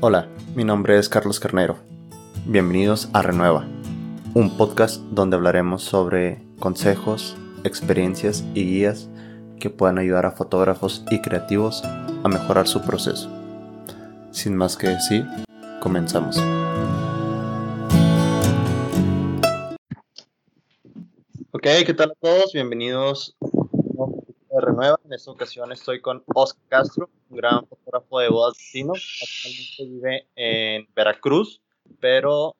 Hola, mi nombre es Carlos Carnero. Bienvenidos a Renueva, un podcast donde hablaremos sobre consejos, experiencias y guías que puedan ayudar a fotógrafos y creativos a mejorar su proceso. Sin más que decir, comenzamos. Ok, ¿qué tal todos? Bienvenidos Renueva. En esta ocasión estoy con Oscar Castro, un gran fotógrafo de bodas destino. Actualmente vive en Veracruz, pero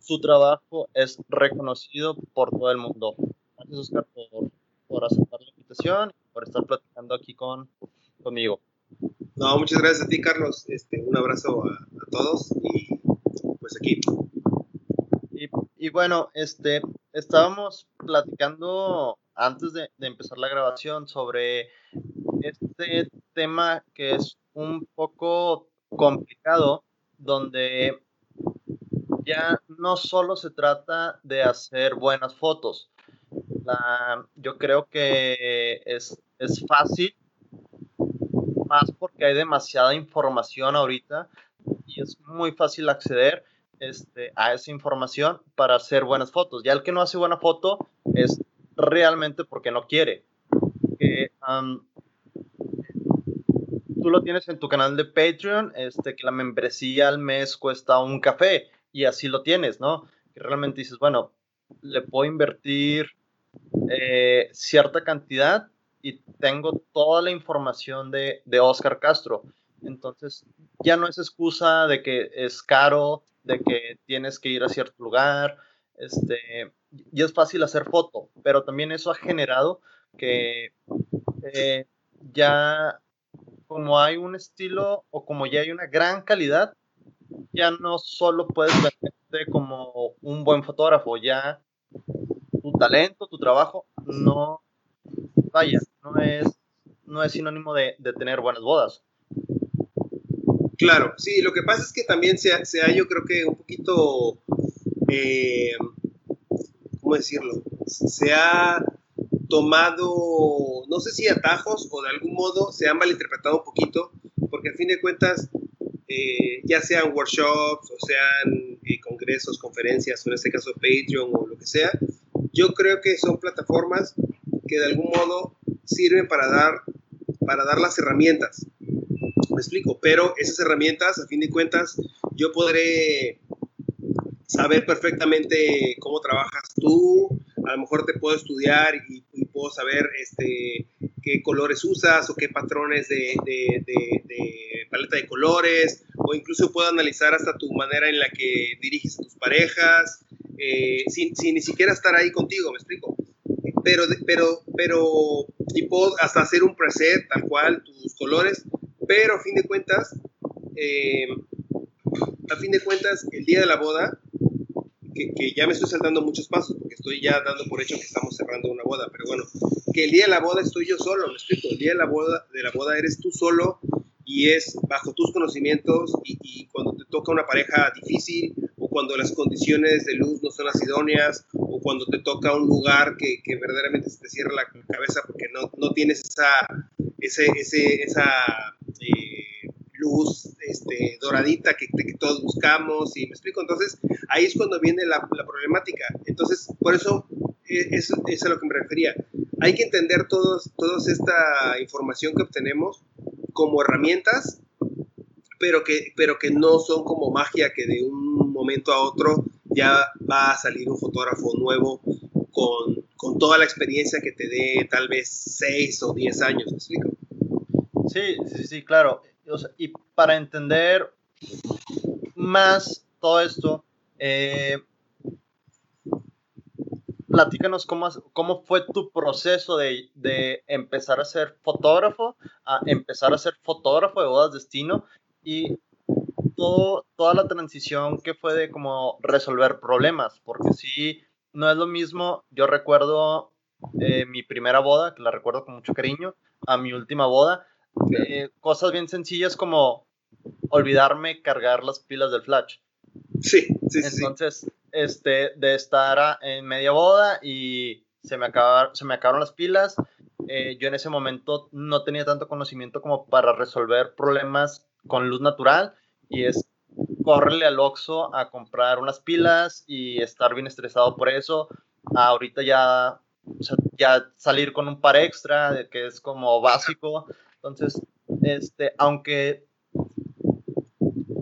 su trabajo es reconocido por todo el mundo. Gracias, Oscar, por, por aceptar la invitación y por estar platicando aquí con, conmigo. No, muchas gracias a ti, Carlos. Este, un abrazo a, a todos y pues aquí. Y, y, bueno, este, estábamos platicando antes de, empezar la grabación sobre este tema que es un poco complicado, donde ya no solo se trata de hacer buenas fotos. La, yo creo que es, es fácil, más porque hay demasiada información ahorita y es muy fácil acceder este, a esa información para hacer buenas fotos. Ya el que no hace buena foto es realmente porque no quiere. Que, tú lo tienes en tu canal de Patreon, este, que la membresía al mes cuesta un café y así lo tienes, ¿no? Que realmente dices, bueno, le puedo invertir eh, cierta cantidad y tengo toda la información de, de Oscar Castro. Entonces, ya no es excusa de que es caro, de que tienes que ir a cierto lugar, este, y es fácil hacer foto, pero también eso ha generado que eh, ya como hay un estilo o como ya hay una gran calidad, ya no solo puedes verte como un buen fotógrafo, ya tu talento, tu trabajo, no, vaya, no es, no es sinónimo de, de tener buenas bodas. Claro, sí, lo que pasa es que también se ha, se ha yo creo que un poquito, eh, ¿cómo decirlo? Se ha tomado, no sé si atajos o de algún modo se han malinterpretado un poquito, porque a fin de cuentas, eh, ya sean workshops o sean eh, congresos, conferencias, o en este caso Patreon o lo que sea, yo creo que son plataformas que de algún modo sirven para dar, para dar las herramientas. Me explico, pero esas herramientas, a fin de cuentas, yo podré saber perfectamente cómo trabajas tú, a lo mejor te puedo estudiar y, y puedo saber este, qué colores usas o qué patrones de, de, de, de, paleta de colores, o incluso puedo analizar hasta tu manera en la que diriges a tus parejas, eh, sin, sin, ni siquiera estar ahí contigo, ¿me explico? Pero, pero, pero, y puedo hasta hacer un preset tal cual, tus colores, pero a fin de cuentas, eh, a fin de cuentas, el día de la boda, que, ya me estoy saltando muchos pasos porque estoy ya dando por hecho que estamos cerrando una boda, pero bueno, que el día de la boda estoy yo solo, me explico, el día de la boda, de la boda eres tú solo y es bajo tus conocimientos y, cuando te toca una pareja difícil o cuando las condiciones de luz no son las idóneas o cuando te toca un lugar que, que verdaderamente se te cierra la cabeza porque no, no tienes esa, ese, esa luz este, doradita que, que, todos buscamos y me explico, entonces ahí es cuando viene la, la problemática, entonces por eso es, es, a lo que me refería, hay que entender todos, toda esta información que obtenemos como herramientas, pero que, pero que no son como magia que de un momento a otro ya va a salir un fotógrafo nuevo con, con toda la experiencia que te dé tal vez 6 o 10 años, ¿me explico? Sí, sí, sí, claro. Y para entender más todo esto, eh, platícanos cómo, cómo fue tu proceso de, de, empezar a ser fotógrafo, a empezar a ser fotógrafo de bodas destino y todo, toda la transición que fue de como resolver problemas, porque sí, no es lo mismo, yo recuerdo eh, mi primera boda, que la recuerdo con mucho cariño, a mi última boda, eh, cosas bien sencillas como olvidarme cargar las pilas del flash. Sí, sí, Entonces, sí. este, de estar en media boda y se me, acabaron, se me acabaron las pilas. Eh, yo en ese momento no tenía tanto conocimiento como para resolver problemas con luz natural y es córrele al Oxxo a comprar unas pilas y estar bien estresado por eso. Ahorita ya, ya salir con un par extra, de que es como básico. Entonces, este, aunque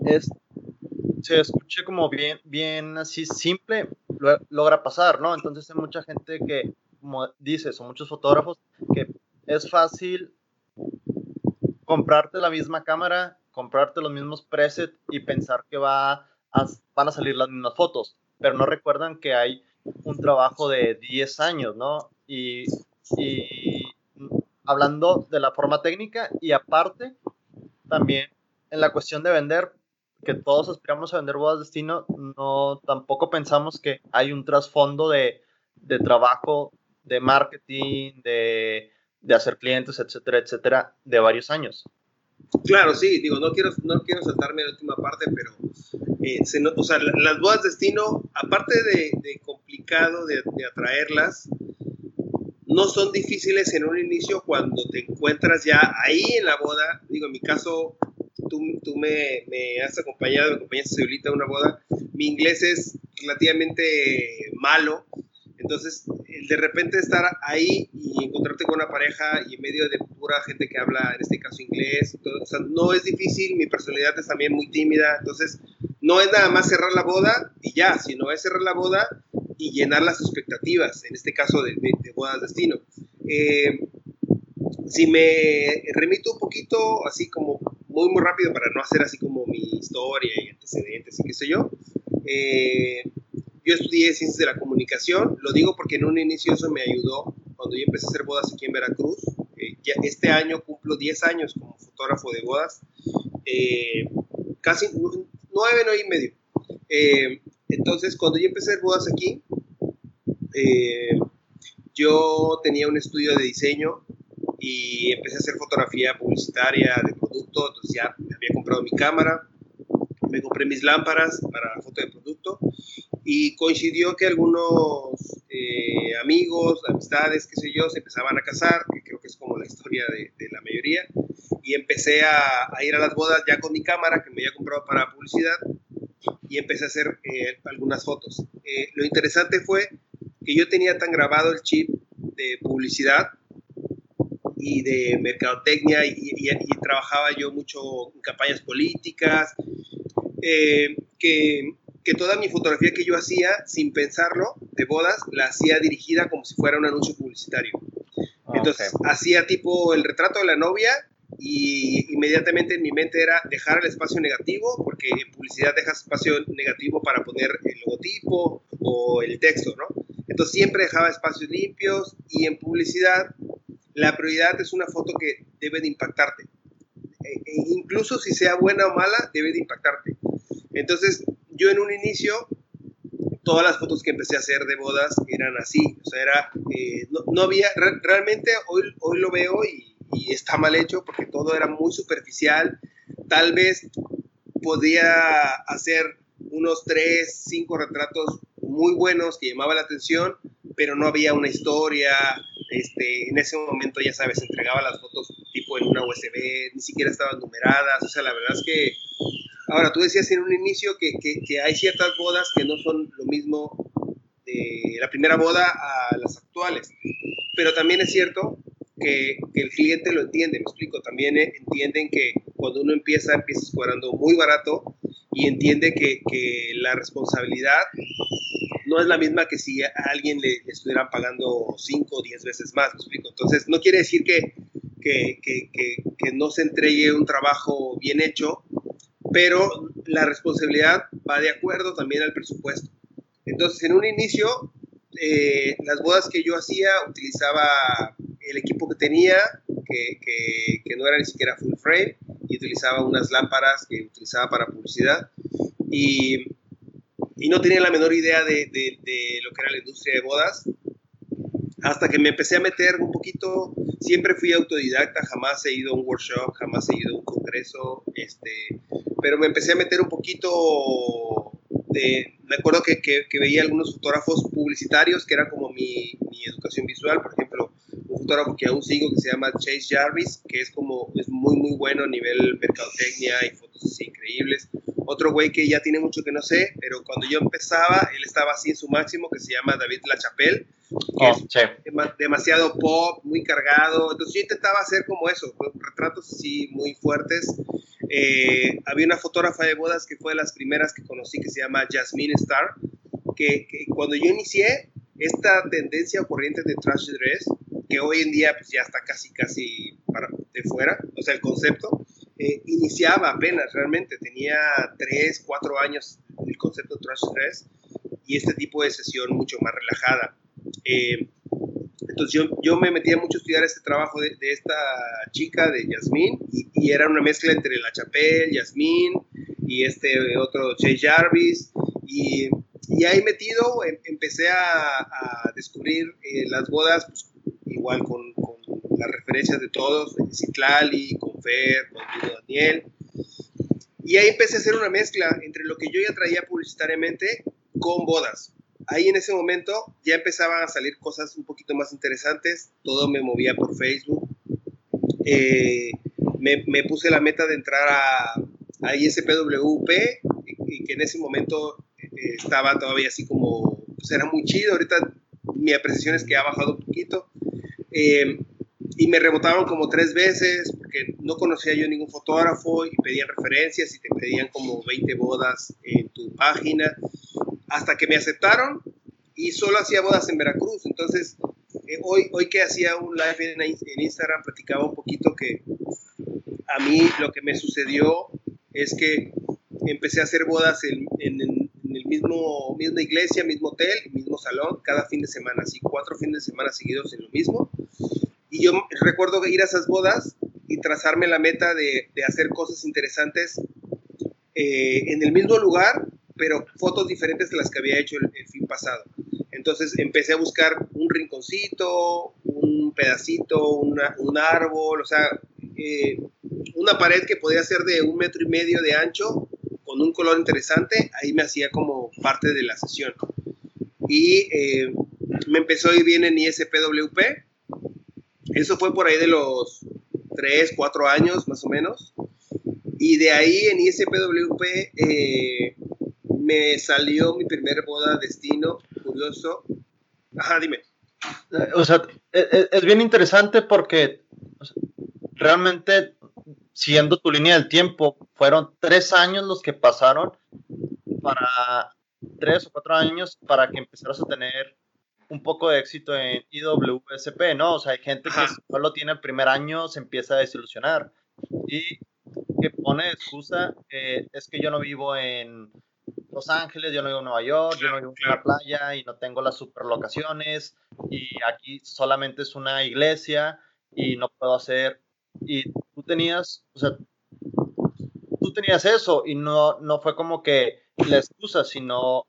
es, se escuche como bien, bien así simple, logra pasar, ¿no? Entonces hay mucha gente que, como dices, o muchos fotógrafos, que es fácil comprarte la misma cámara, comprarte los mismos presets y pensar que va van a salir las mismas fotos, pero no recuerdan que hay un trabajo de 10 años, ¿no? Y, y hablando de la forma técnica y aparte también en la cuestión de vender, que todos aspiramos a vender bodas de destino, no tampoco pensamos que hay un trasfondo de, de trabajo, de marketing, de, de, hacer clientes, etcétera, etcétera, de varios años. Claro, sí, digo, no quiero, no quiero saltarme la última parte, pero eh, se o sea, las bodas de destino, aparte de, de complicado de, atraerlas, no son difíciles en un inicio cuando te encuentras ya ahí en la boda. Digo, en mi caso, tú, me, has acompañado, me acompañaste a una boda, mi inglés es relativamente malo, entonces de repente estar ahí y encontrarte con una pareja y en medio de pura gente que habla, en este caso inglés, no es difícil, mi personalidad es también muy tímida, entonces no es nada más cerrar la boda y ya, sino es cerrar la boda y llenar las expectativas, en este caso de, de, bodas destino. Eh, si me remito un poquito, así como muy, muy rápido para no hacer así como mi historia y antecedentes y qué sé yo. Eh, yo estudié ciencias de la comunicación, lo digo porque en un inicio eso me ayudó cuando yo empecé a hacer bodas aquí en Veracruz. Eh, ya este año cumplo 10 años como fotógrafo de bodas, eh, casi 9, 9 y medio. entonces, cuando yo empecé a hacer bodas aquí, yo tenía un estudio de diseño y empecé a hacer fotografía publicitaria de producto, entonces ya me había comprado mi cámara, me compré mis lámparas para foto de producto y coincidió que algunos eh, amigos, amistades, qué sé yo, se empezaban a casar, que creo que es como la historia de, la mayoría, y empecé a, ir a las bodas ya con mi cámara que me había comprado para publicidad y empecé a hacer eh, algunas fotos. Eh, lo interesante fue que yo tenía tan grabado el chip de publicidad y de mercadotecnia y, trabajaba yo mucho en campañas políticas, eh, que, que, toda mi fotografía que yo hacía sin pensarlo de bodas la hacía dirigida como si fuera un anuncio publicitario. Ah, Entonces hacía tipo el retrato de la novia y inmediatamente en mi mente era dejar el espacio negativo, porque en publicidad dejas espacio negativo para poner el logotipo o el texto, ¿no? Entonces siempre dejaba espacios limpios y en publicidad la prioridad es una foto que debe de impactarte. E, e incluso si sea buena o mala, debe de impactarte. Entonces, yo en un inicio, todas las fotos que empecé a hacer de bodas eran así. O sea, era, eh, no, había, realmente hoy, hoy lo veo y, y, está mal hecho porque todo era muy superficial. Tal vez podía hacer unos tres, cinco retratos muy buenos que llamaban la atención, pero no había una historia, este, en ese momento, ya sabes, entregaba las fotos tipo en una USB, ni siquiera estaban numeradas, o sea, la verdad es que, ahora tú decías en un inicio que, que, hay ciertas bodas que no son lo mismo de la primera boda a las actuales, pero también es cierto que, que, el cliente lo entiende, me explico, también entienden que cuando uno empieza, empieza cobrando muy barato y entiende que, que la responsabilidad no es la misma que si a alguien le, estuvieran pagando 5 o 10 veces más, ¿me explico? Entonces, no quiere decir que, que, que, no se entregue un trabajo bien hecho, pero la responsabilidad va de acuerdo también al presupuesto. Entonces, en un inicio, eh, las bodas que yo hacía, utilizaba el equipo que tenía, que, que, no era ni siquiera full frame, y utilizaba unas lámparas que utilizaba para publicidad. Y y no tenía la menor idea de, de, lo que era la industria de bodas. Hasta que me empecé a meter un poquito, siempre fui autodidacta, jamás he ido a un workshop, jamás he ido a un congreso, este, pero me empecé a meter un poquito de, me acuerdo que, que, veía algunos fotógrafos publicitarios que era como mi, mi, educación visual, por ejemplo, un fotógrafo que aún sigo que se llama Chase Jarvis, que es como, es muy, muy bueno a nivel mercadotecnia y fotos así increíbles otro güey que ya tiene mucho que no sé, pero cuando yo empezaba, él estaba así en su máximo, que se llama David Lachapelle, que oh, es demasiado pop, muy cargado. Entonces yo intentaba hacer como eso, retratos así muy fuertes. Eh, había una fotógrafa de bodas que fue de las primeras que conocí, que se llama Jasmine Star, que, cuando yo inicié esta tendencia o corriente de trash dress, que hoy en día pues ya está casi, casi para, de fuera, o sea, el concepto, eh, iniciaba apenas realmente, tenía 3, 4 años el concepto de trash dress y este tipo de sesión mucho más relajada. Eh, entonces yo, yo, me metía mucho a estudiar este trabajo de, esta chica, de Yasmín, y, era una mezcla entre La Chapelle, Yasmín y este otro Jay Jarvis, y, y ahí metido em, empecé a, descubrir eh, las bodas, pues, igual con, con, las referencias de todos, de Citlali, con Fer, Daniel, y ahí empecé a hacer una mezcla entre lo que yo ya traía publicitariamente con bodas ahí en ese momento ya empezaban a salir cosas un poquito más interesantes, todo me movía por Facebook. Eh, me, puse la meta de entrar a, a ISPWP, y, que en ese momento eh, estaba todavía así como, pues era muy chido, ahorita mi apreciación es que ha bajado un poquito. Eh, y me rebotaron como tres veces porque no conocía yo ningún fotógrafo y pedían referencias y te pedían como 20 bodas en tu página hasta que me aceptaron y solo hacía bodas en Veracruz. Entonces, eh, hoy, hoy que hacía un live en, Instagram, platicaba un poquito que a mí lo que me sucedió es que empecé a hacer bodas en, en, el mismo misma iglesia, mismo hotel, mismo salón, cada fin de semana, así cuatro fines de semana seguidos en lo mismo. Y yo recuerdo ir a esas bodas y trazarme la meta de, de hacer cosas interesantes eh, en el mismo lugar, pero fotos diferentes de las que había hecho el, fin pasado. Entonces empecé a buscar un rinconcito, un pedacito, un árbol, o sea, eh, una pared que podía ser de un metro y medio de ancho, con un color interesante, ahí me hacía como parte de la sesión. Y eh, me empezó a ir bien en ISPWP. Eso fue por ahí de los 3, 4 años más o menos. Y de ahí en ISPWP eh, me salió mi primer boda destino, curioso. Ajá, dime. Eh, o sea, e, e, es, bien interesante porque realmente, siguiendo tu línea del tiempo, fueron tres años los que pasaron para tres o cuatro años para que empezaras a tener un poco de éxito en IWSP, ¿no? O sea, hay gente que solo tiene el primer año, se empieza a desilusionar. Y que pone excusa, eh, es que yo no vivo en los Ángeles, yo no vivo en Nueva York, yo no vivo en una playa y no tengo las super locaciones y aquí solamente es una iglesia y no puedo hacer. Y tú tenías, o sea, tú tenías eso y no, no fue como que la excusa, sino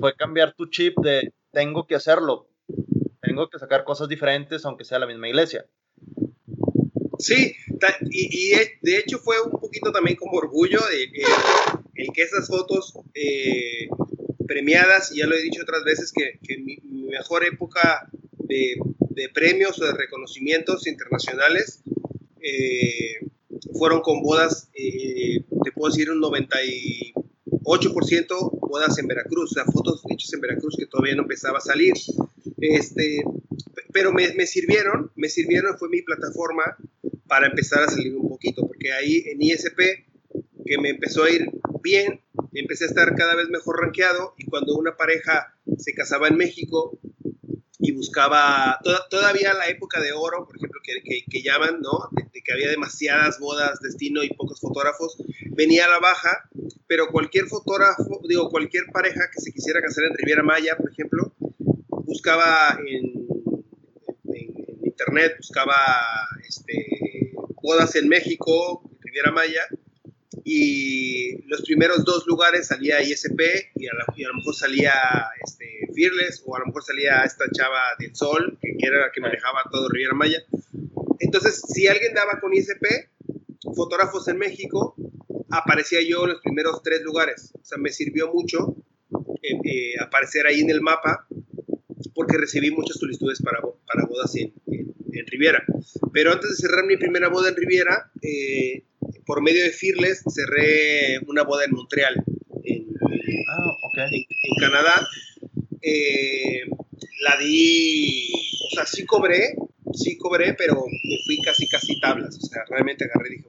fue cambiar tu chip de tengo que hacerlo, tengo que sacar cosas diferentes aunque sea la misma iglesia. Sí, y, de hecho fue un poquito también como orgullo de, eh, el que esas fotos eh, premiadas, y ya lo he dicho otras veces, que, mi, mejor época de, premios o de reconocimientos internacionales eh, fueron con bodas, te puedo decir un 98% bodas en Veracruz, o sea, fotos hechas en Veracruz que todavía no empezaba a salir. Este, pero me, me sirvieron, me sirvieron, fue mi plataforma para empezar a salir un poquito, porque ahí en ISP, que me empezó a ir bien, empecé a estar cada vez mejor rankeado y cuando una pareja se casaba en México y buscaba todavía la época de oro, por ejemplo, que, que, llaman, ¿no? De, que había demasiadas bodas, destino y pocos fotógrafos, venía a la baja, pero cualquier fotógrafo, digo, cualquier pareja que se quisiera casar en Riviera Maya, por ejemplo, buscaba en, en internet, buscaba este, bodas en México, Riviera Maya, y los primeros dos lugares salía ISP y a, lo mejor salía este, Fearless o a lo mejor salía esta chava del Sol, que, era la que manejaba todo Riviera Maya. Entonces, si alguien daba con ISP, fotógrafos en México, aparecía yo en los primeros tres lugares. O sea, me sirvió mucho eh, eh, aparecer ahí en el mapa porque recibí muchas solicitudes para, para bodas en, en Riviera. Pero antes de cerrar mi primera boda en Riviera, eh, por medio de Fearless cerré una boda en Montreal, en, ah, en, Canadá. Eh, la di, o sea, sí cobré, sí cobré, pero me fui casi, casi tablas. O sea, realmente agarré y dije,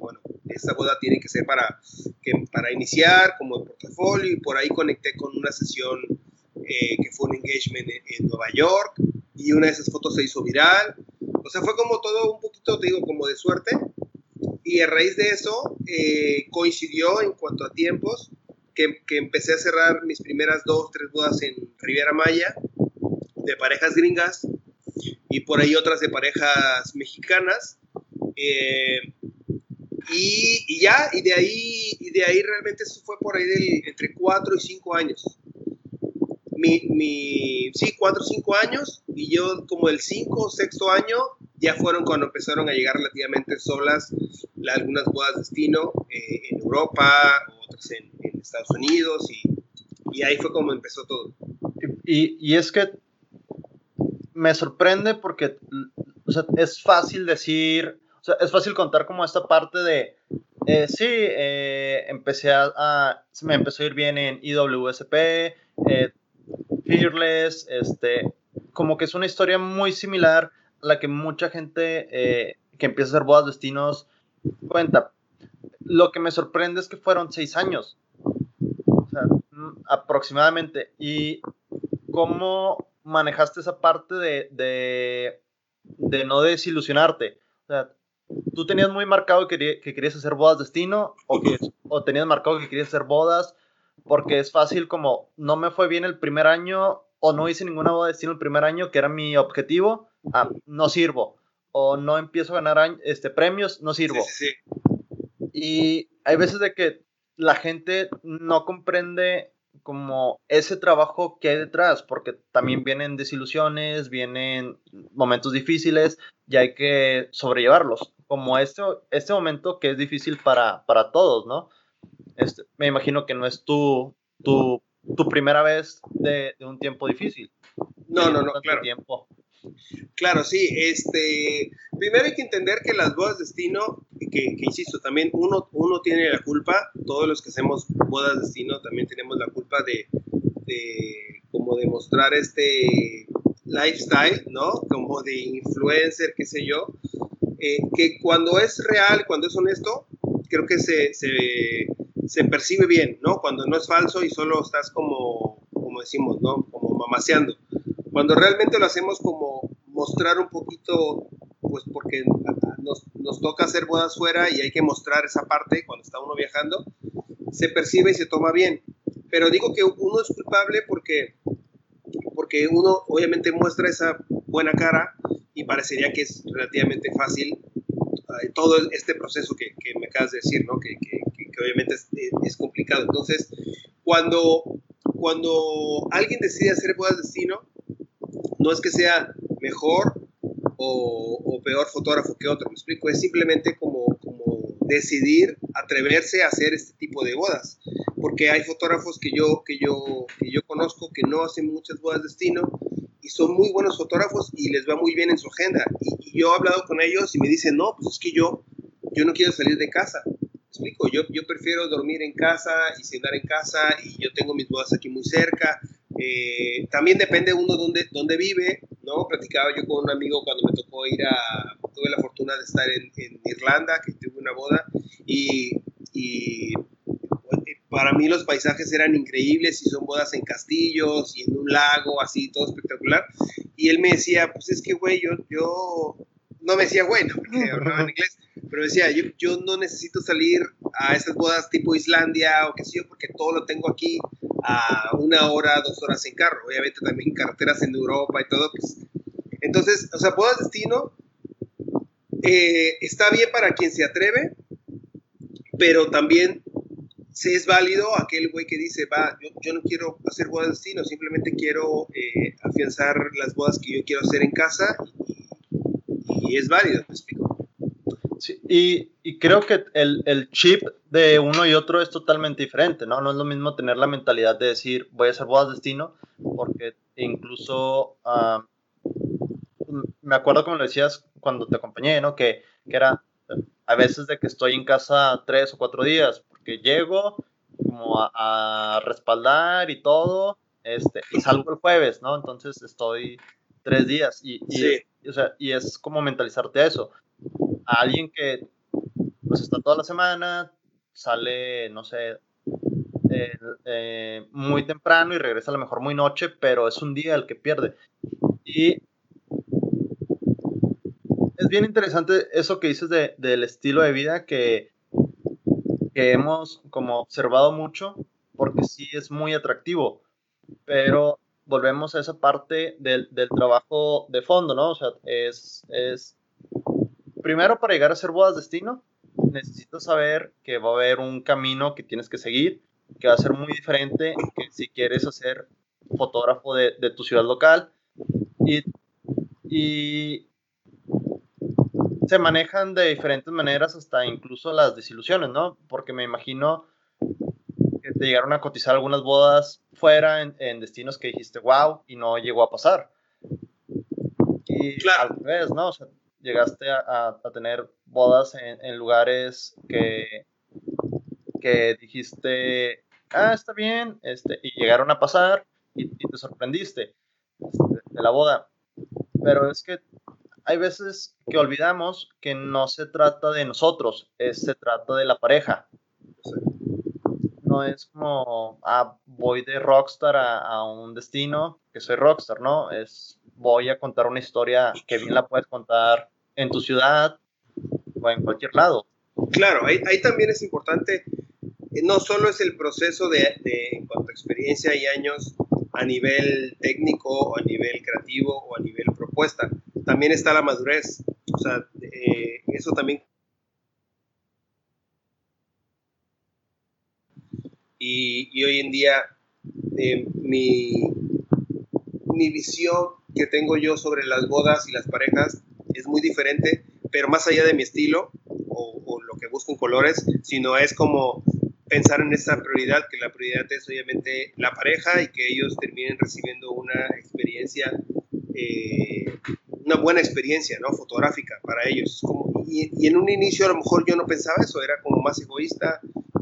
esta boda tiene que ser para, que, para iniciar como portafolio y por ahí conecté con una sesión eh, que fue un engagement en, Nueva York y una de esas fotos se hizo viral. O sea, fue como todo un poquito, te digo, como de suerte. Y a raíz de eso eh, coincidió en cuanto a tiempos que, que, empecé a cerrar mis primeras dos, tres bodas en Riviera Maya de parejas gringas y por ahí otras de parejas mexicanas. Eh, y, ya, y de ahí, y de ahí realmente eso fue por ahí del, entre 4 y 5 años. Mi, mi, sí, 4 o 5 años, y yo como el 5 o sexto año ya fueron cuando empezaron a llegar relativamente solas algunas bodas de destino eh, en Europa, otras en, Estados Unidos, y, y, ahí fue como empezó todo. Y, y es que me sorprende porque o sea, es fácil decir, o sea, es fácil contar como esta parte de, eh, sí, eh, empecé a, se me empezó a ir bien en IWSP, eh, Fearless, este, como que es una historia muy similar a la que mucha gente que empieza a hacer bodas destinos cuenta. Lo que me sorprende es que fueron seis años, o sea, mm, aproximadamente, y cómo manejaste esa parte de, de, de no desilusionarte. O sea, tú tenías muy marcado que, que querías hacer bodas destino o, que, o tenías marcado que querías hacer bodas porque es fácil como no me fue bien el primer año o no hice ninguna boda destino el primer año que era mi objetivo, ah, no sirvo. O no empiezo a ganar este, premios, no sirvo. Y hay veces de que la gente no comprende como ese trabajo que hay detrás, porque también vienen desilusiones, vienen momentos difíciles y hay que sobrellevarlos, como este, este momento que es difícil para, para todos, ¿no? Este, me imagino que no es tu, tu, tu primera vez de, de, un tiempo difícil. No, no, no, claro. Tiempo. Claro, sí. Este, primero hay que entender que las bodas de destino, que, insisto, también uno, uno tiene la culpa, todos los que hacemos bodas de destino también tenemos la culpa de, de como demostrar este lifestyle, ¿no? Como de influencer, qué sé yo, eh, que cuando es real, cuando es honesto, creo que se, se, se, percibe bien, ¿no? Cuando no es falso y solo estás como, como decimos, ¿no? Como mamaseando. Cuando realmente lo hacemos como mostrar un poquito, pues porque nos, nos, toca hacer bodas fuera y hay que mostrar esa parte cuando está uno viajando, se percibe y se toma bien. Pero digo que uno es culpable porque, porque uno obviamente muestra esa buena cara y parecería que es relativamente fácil eh, todo este proceso que, me acabas de decir, ¿no? que, que, que obviamente es, es, complicado. Entonces, cuando, cuando alguien decide hacer bodas de destino, no es que sea mejor o, peor fotógrafo que otro, me explico, es simplemente como, como decidir atreverse a hacer este tipo de bodas, porque hay fotógrafos que yo, que yo, que yo conozco que no hacen muchas bodas de destino y son muy buenos fotógrafos y les va muy bien en su agenda. Y, yo he hablado con ellos y me dicen, no, pues es que yo, yo no quiero salir de casa. ¿Me explico, yo, yo prefiero dormir en casa y cenar en casa y yo tengo mis bodas aquí muy cerca eh, también depende uno dónde, dónde vive, ¿no? Platicaba yo con un amigo cuando me tocó ir a, tuve la fortuna de estar en, Irlanda, que tuve una boda, y, y, para mí los paisajes eran increíbles y son bodas en castillos y en un lago, así, todo espectacular. Y él me decía, pues es que, güey, yo, yo, no me decía, bueno, porque hablaba en inglés, pero decía, yo, yo no necesito salir a esas bodas tipo Islandia o qué sé yo, porque todo lo tengo aquí a una hora, dos horas en carro. Obviamente también carreteras en Europa y todo. Pues. Entonces, o sea, bodas destino eh, está bien para quien se atreve, pero también si es válido aquel güey que dice, va, yo, yo, no quiero hacer bodas destino, simplemente quiero eh, afianzar las bodas que yo quiero hacer en casa y, y es válido, me explico y, y, creo que el, el, chip de uno y otro es totalmente diferente, ¿no? No es lo mismo tener la mentalidad de decir, voy a hacer bodas destino, porque incluso me acuerdo como lo decías cuando te acompañé, ¿no? Que, que era, a veces de que estoy en casa tres o cuatro días, porque llego como a, respaldar y todo, este, y salgo el jueves, ¿no? Entonces estoy tres días y, o sea, y es como mentalizarte eso. A alguien que pues está toda la semana, sale, no sé, eh, muy temprano y regresa a lo mejor muy noche, pero es un día el que pierde. Y es bien interesante eso que dices de, del estilo de vida que, que hemos como observado mucho, porque sí es muy atractivo, pero volvemos a esa parte del, del trabajo de fondo, ¿no? O sea, es, es primero para llegar a ser bodas destino, necesitas saber que va a haber un camino que tienes que seguir, que va a ser muy diferente que si quieres hacer fotógrafo de, de tu ciudad local. Y, y, se manejan de diferentes maneras hasta incluso las desilusiones, ¿no? Porque me imagino que te llegaron a cotizar algunas bodas fuera en, en destinos que dijiste, wow, y no llegó a pasar. Y claro. al revés, ¿no? O sea, llegaste a, a, tener bodas en, en, lugares que, que dijiste, ah, está bien, este, y llegaron a pasar y, y te sorprendiste este, de la boda. Pero es que hay veces que olvidamos que no se trata de nosotros, es, se trata de la pareja. No es como, ah, voy de rockstar a, a, un destino, que soy rockstar, ¿no? Es, voy a contar una historia que bien la puedes contar en tu ciudad o en cualquier lado. Claro, ahí, ahí también es importante, eh, no solo es el proceso de, de, en cuanto a experiencia y años a nivel técnico o a nivel creativo o a nivel propuesta, también está la madurez. O sea, eh, eso también. Y, y hoy en día, eh, mi, mi visión que tengo yo sobre las bodas y las parejas es muy diferente, pero más allá de mi estilo o, lo que busco en colores, sino es como pensar en esa prioridad, que la prioridad es obviamente la pareja y que ellos terminen recibiendo una experiencia eh, una buena experiencia, ¿no? Fotográfica para ellos. Como, y, y, en un inicio a lo mejor yo no pensaba eso, era como más egoísta,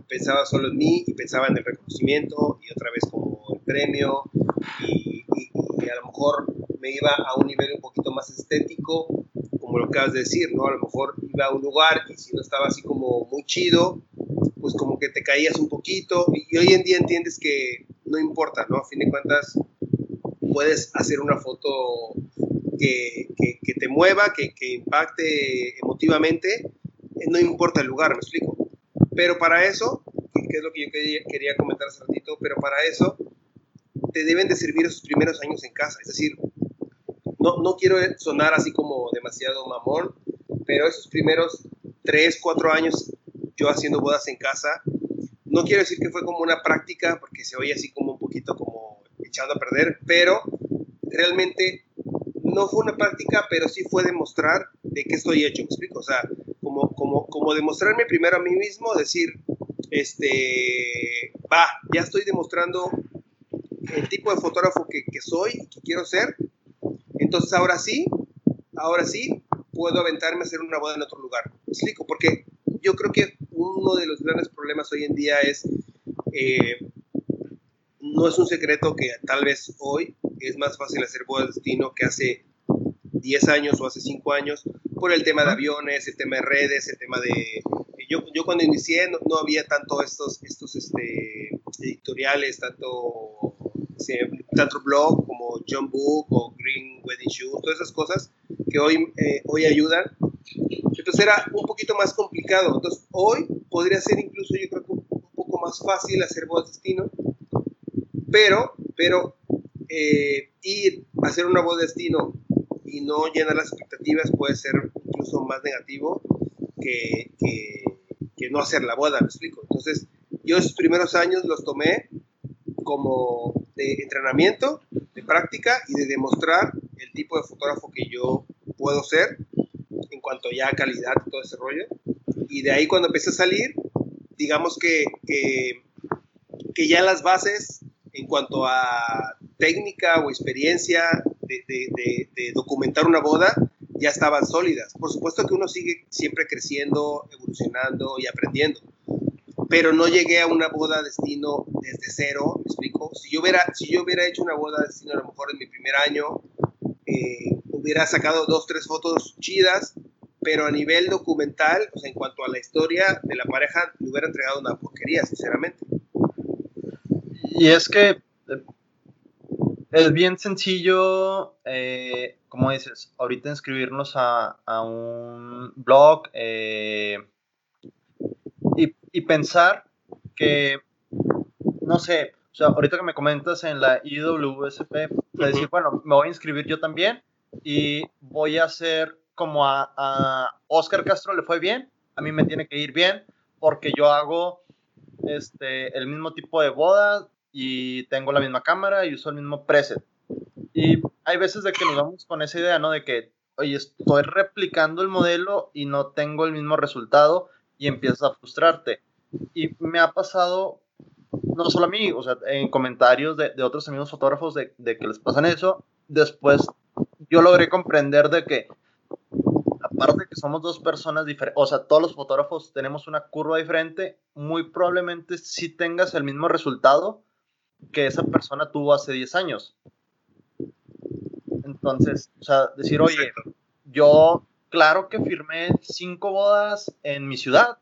pensaba solo en mí y pensaba en el reconocimiento y otra vez como el premio y, y, y, a lo mejor me iba a un nivel un poquito más estético, como lo acabas de decir, ¿no? A lo mejor iba a un lugar y si no estaba así como muy chido, pues como que te caías un poquito y hoy en día entiendes que no importa, ¿no? A fin de cuentas puedes hacer una foto que, que, que te mueva, que, que, impacte emotivamente, no importa el lugar, me explico. Pero para eso, que es lo que yo quería, quería comentar hace ratito, pero para eso te deben de servir esos primeros años en casa. Es decir, no, no quiero sonar así como demasiado mamón, pero esos primeros 3, 4 años yo haciendo bodas en casa, no quiero decir que fue como una práctica, porque se oye así como un poquito como echando a perder, pero realmente no fue una práctica, pero sí fue demostrar de qué estoy hecho, ¿me explico? O sea, como, como, como demostrarme primero a mí mismo, decir, este, va, ya estoy demostrando el tipo de fotógrafo que, que soy, que quiero ser, entonces ahora sí, ahora sí, puedo aventarme a hacer una boda en otro lugar, ¿me explico? Porque yo creo que uno de los grandes problemas hoy en día es... Eh, no es un secreto que tal vez hoy es más fácil hacer bodas de destino que hace 10 años o hace 5 años por el tema de aviones, el tema de redes, el tema de... Yo, yo cuando inicié no, no había tanto estos, estos este, editoriales, tanto, tanto blog como John Book o Green Wedding Shoes, todas esas cosas que hoy, eh, hoy ayudan. Entonces era un poquito más complicado. Entonces hoy podría ser incluso yo creo que un, un poco más fácil hacer bodas de destino pero, pero eh, ir a hacer una boda de destino y no llenar las expectativas puede ser incluso más negativo que, que, que no hacer la boda, me explico. Entonces, yo esos primeros años los tomé como de entrenamiento, de práctica y de demostrar el tipo de fotógrafo que yo puedo ser en cuanto ya a calidad y todo ese rollo. Y de ahí cuando empecé a salir, digamos que, que, que ya las bases en cuanto a técnica o experiencia de, de, de, de, documentar una boda, ya estaban sólidas. Por supuesto que uno sigue siempre creciendo, evolucionando y aprendiendo, pero no llegué a una boda destino desde cero, ¿me explico? Si yo hubiera, si yo hubiera hecho una boda destino a lo mejor en mi primer año, eh, hubiera sacado dos, tres fotos chidas, pero a nivel documental, o sea, en cuanto a la historia de la pareja, le hubiera entregado una porquería, sinceramente. Y es que es bien sencillo, eh, como dices, ahorita inscribirnos a, a un blog, eh, y, pensar que, no sé, o sea, ahorita que me comentas en la IWSP, decir, bueno, me voy a inscribir yo también y voy a hacer como a, a, Oscar Castro le fue bien, a mí me tiene que ir bien porque yo hago este, el mismo tipo de boda y tengo la misma cámara y uso el mismo preset. Y hay veces de que nos vamos con esa idea, ¿no? De que, oye, estoy replicando el modelo y no tengo el mismo resultado y empiezas a frustrarte. Y me ha pasado, no solo a mí, o sea, en comentarios de, de otros amigos fotógrafos de, de, que les pasan eso, después yo logré comprender de que, aparte de que somos dos personas diferentes, o sea, todos los fotógrafos tenemos una curva diferente, muy probablemente si tengas el mismo resultado que esa persona tuvo hace 10 años. Entonces, o sea, decir, oye, yo claro que firmé cinco bodas en mi ciudad.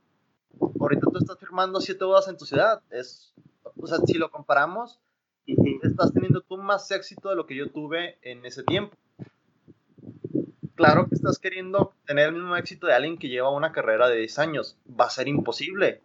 Ahorita tú estás firmando siete bodas en tu ciudad. Es, o sea, si lo comparamos, estás teniendo tú más éxito de lo que yo tuve en ese tiempo. Claro que estás queriendo tener el mismo éxito de alguien que lleva una carrera de 10 años. Va a ser imposible.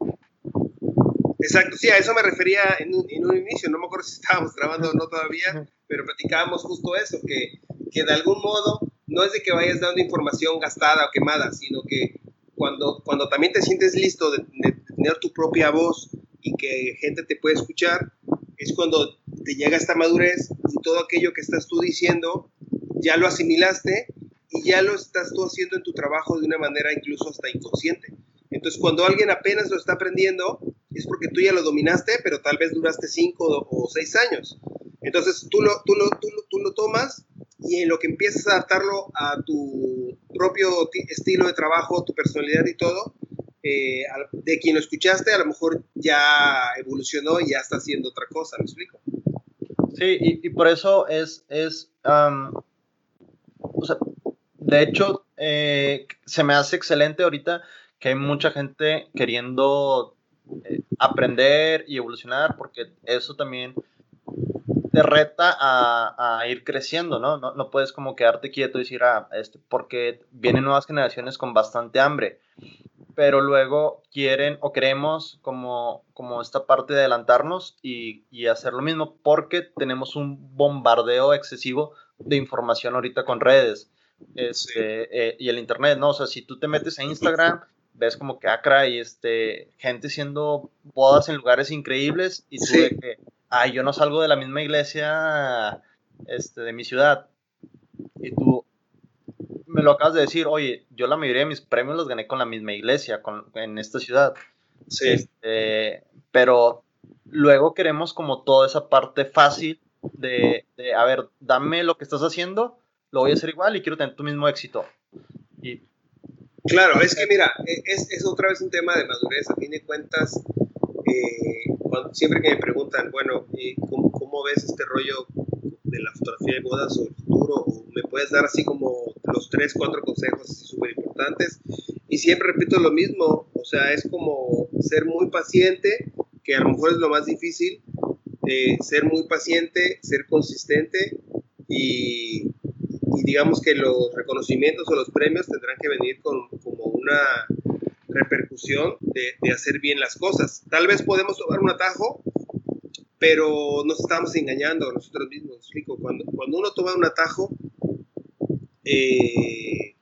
Exacto, sí, a eso me refería en un, en un inicio. No me acuerdo si estábamos grabando o no todavía, pero platicábamos justo eso, que, que de algún modo no es de que vayas dando información gastada o quemada, sino que cuando, cuando también te sientes listo de, tener tu propia voz y que gente te puede escuchar, es cuando te llega esta madurez y todo aquello que estás tú diciendo ya lo asimilaste y ya lo estás tú haciendo en tu trabajo de una manera incluso hasta inconsciente. Entonces, cuando alguien apenas lo está aprendiendo, es porque tú ya lo dominaste, pero tal vez duraste cinco o seis años. Entonces, tú lo, tú lo, tú lo, tú lo tomas y en lo que empiezas a adaptarlo a tu propio estilo de trabajo, tu personalidad y todo, eh, de quien lo escuchaste, a lo mejor ya evolucionó y ya está haciendo otra cosa, ¿me explico? Sí, y, por eso es, es de hecho, eh, se me hace excelente ahorita que hay mucha gente queriendo eh, aprender y evolucionar, porque eso también te reta a, ir creciendo, ¿no? ¿no? ¿no? puedes como quedarte quieto y decir, ah, este, porque vienen nuevas generaciones con bastante hambre, pero luego quieren o queremos como, como esta parte de adelantarnos y, y hacer lo mismo porque tenemos un bombardeo excesivo de información ahorita con redes este, eh, y el internet, ¿no? O sea, si tú te metes a Instagram, ves como que acra y este, gente haciendo bodas en lugares increíbles y tú de que ay, yo no salgo de la misma iglesia este, de mi ciudad. Y tú me lo acabas de decir, oye, yo la mayoría de mis premios los gané con la misma iglesia, con, en esta ciudad. Sí. Este, pero luego queremos como toda esa parte fácil de, de, a ver, dame lo que estás haciendo, lo voy a hacer igual y quiero tener tu mismo éxito. Y, claro, es que mira, e, es, es otra vez un tema de madurez. A fin de cuentas, eh, siempre que me preguntan, bueno, ¿cómo, ¿cómo, ves este rollo de la fotografía de bodas o el futuro? ¿Me puedes dar así como los tres, cuatro consejos súper importantes? Y siempre repito lo mismo, o sea, es como ser muy paciente, que a lo mejor es lo más difícil, eh, ser muy paciente, ser consistente y, y, digamos que los reconocimientos o los premios tendrán que venir con como una repercusión de, de, hacer bien las cosas. Tal vez podemos tomar un atajo, pero nos estamos engañando a nosotros mismos. Explico, cuando, cuando uno toma un atajo, eh,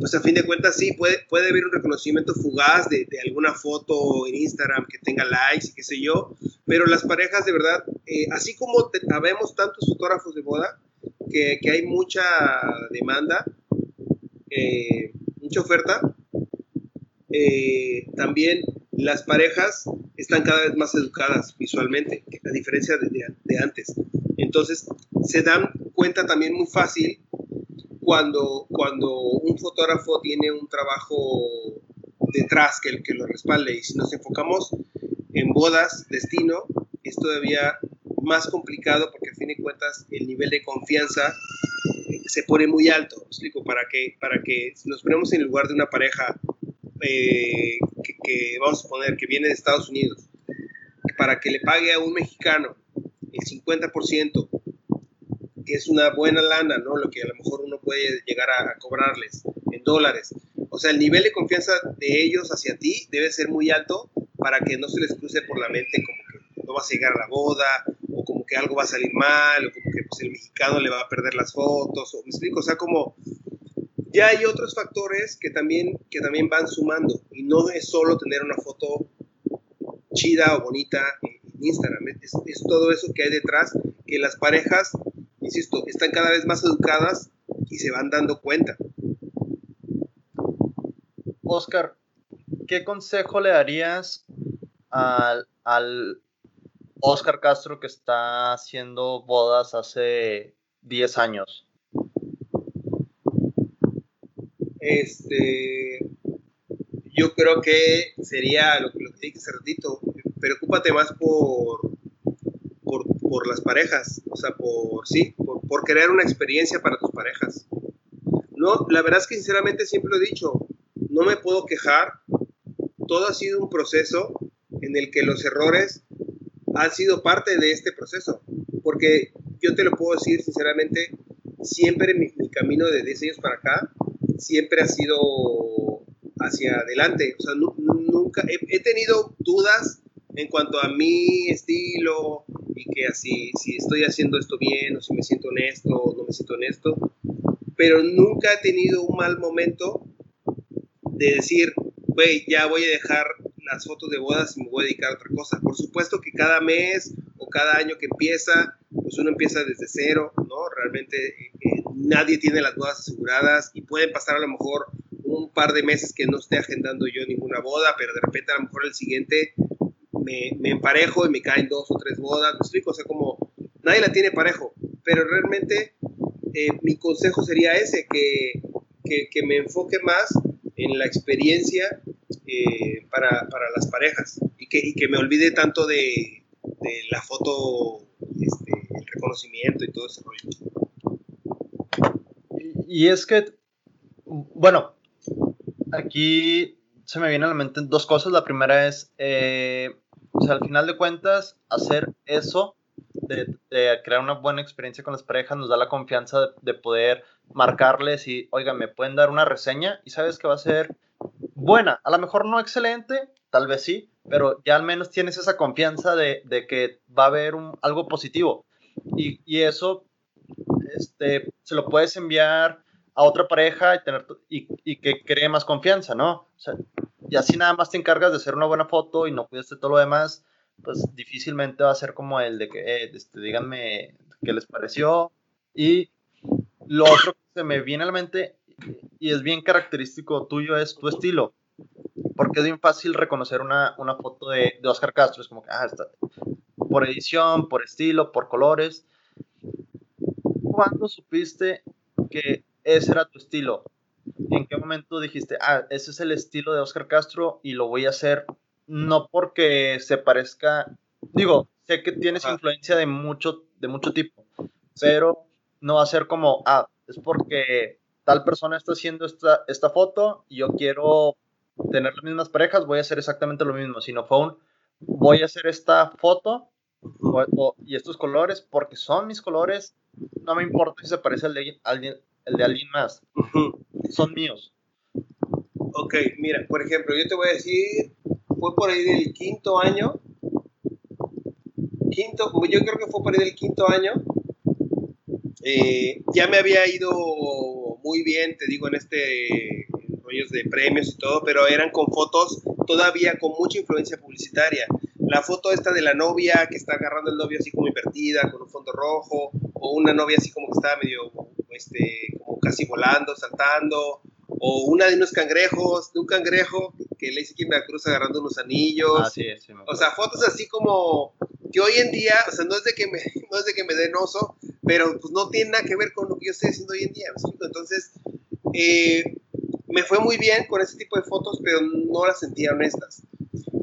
pues a fin de cuentas sí, puede, puede haber un reconocimiento fugaz de, de, alguna foto en Instagram que tenga likes y qué sé yo, pero las parejas de verdad, eh, así como habemos tantos fotógrafos de boda, que, hay mucha demanda, eh, mucha oferta, eh, también las parejas están cada vez más educadas visualmente, a diferencia de, antes. Entonces, se dan cuenta también muy fácil cuando, cuando un fotógrafo tiene un trabajo detrás que, que lo respalde. Y si nos enfocamos en bodas, destino, es todavía más complicado fin de cuentas el nivel de confianza eh, se pone muy alto. ¿Me explico, para que, para que si nos ponemos en el lugar de una pareja eh, que, vamos a poner que viene de Estados Unidos, para que le pague a un mexicano el 50%, que es una buena lana, ¿no? Lo que a lo mejor uno puede llegar a, cobrarles en dólares. O sea, el nivel de confianza de ellos hacia ti debe ser muy alto para que no se les cruce por la mente como que no vas a llegar a la boda, o como que algo va a salir mal, o como que pues, el mexicano le va a perder las fotos, o me explico, o sea, como ya hay otros factores que también, que también van sumando, y no es solo tener una foto chida o bonita en, Instagram, es, es todo eso que hay detrás, que las parejas, insisto, están cada vez más educadas y se van dando cuenta. Oscar, ¿qué consejo le darías al, al Oscar Castro que está haciendo bodas hace 10 años? Este, yo creo que sería lo, que dije hace ratito, preocúpate más por, por, las parejas, o sea, por, sí, por, por crear una experiencia para tus parejas. No, la verdad es que sinceramente siempre lo he dicho, no me puedo quejar, todo ha sido un proceso en el que los errores han sido parte de este proceso, porque yo te lo puedo decir sinceramente, siempre mi, mi camino de 10 años para acá, siempre ha sido hacia adelante, o sea, nunca he, tenido dudas en cuanto a mi estilo y que así, si estoy haciendo esto bien o si me siento honesto o no me siento honesto, pero nunca he tenido un mal momento de decir, güey, ya voy a dejar las fotos de bodas y me voy a dedicar a otra cosa. Por supuesto que cada mes o cada año que empieza, pues uno empieza desde cero, ¿no? Realmente eh, nadie tiene las bodas aseguradas y pueden pasar a lo mejor un par de meses que no esté agendando yo ninguna boda, pero de repente a lo mejor el siguiente me, me emparejo y me caen dos o tres bodas, ¿me explico? O sea, como nadie la tiene parejo, pero realmente eh, mi consejo sería ese, que, que, que me enfoque más en la experiencia eh, para, para, las parejas y que, y que, me olvide tanto de, la foto, este, el reconocimiento y todo ese rollo. Y, es que, bueno, aquí se me vienen a la mente dos cosas. La primera es, eh, al final de cuentas, hacer eso de, crear una buena experiencia con las parejas nos da la confianza de, de, poder marcarles y, oiga, me pueden dar una reseña y sabes que va a ser buena, a lo mejor no excelente, tal vez sí, pero ya al menos tienes esa confianza de, de que va a haber un, algo positivo. Y, y, eso este, se lo puedes enviar a otra pareja y, tener, y, y, que cree más confianza, ¿no? O sea, y así nada más te encargas de hacer una buena foto y no cuidas de todo lo demás, pues difícilmente va a ser como el de que, eh, este, díganme qué les pareció. Y lo otro que se me viene a la mente y es bien característico tuyo es tu estilo. Porque es bien fácil reconocer una, una foto de, de, Oscar Castro. Es como que, ah, está. Por edición, por estilo, por colores. ¿Cuándo supiste que ese era tu estilo? ¿En qué momento dijiste, ah, ese es el estilo de Oscar Castro y lo voy a hacer no porque se parezca, digo, sé que tienes influencia de mucho, de mucho tipo, pero no va a ser como, ah, es porque tal persona está haciendo esta, esta foto y yo quiero tener las mismas parejas, voy a hacer exactamente lo mismo, sino fue un, voy a hacer esta foto y estos colores porque son mis colores, no me importa si se parece al de alguien, el de alguien más, son míos. Ok, mira, por ejemplo, yo te voy a decir, fue por ahí del quinto año, quinto, yo creo que fue por ahí del quinto año, eh, ya me había ido muy bien, te digo, en este rollos de premios y todo, pero eran con fotos todavía con mucha influencia publicitaria. La foto esta de la novia que está agarrando el novio así como invertida, con un fondo rojo, o una novia así como que estaba medio, este, como casi volando, saltando, o una de unos cangrejos, de un cangrejo que le dice que en Veracruz agarrando unos anillos. Ah, sí, sí, o sea, fotos así como que hoy en día, o sea, no es de que me, no es de que me den oso, pero pues no tiene nada que ver con lo que yo estoy haciendo hoy en día, Entonces, eh, me fue muy bien con ese tipo de fotos, pero no las sentía honestas.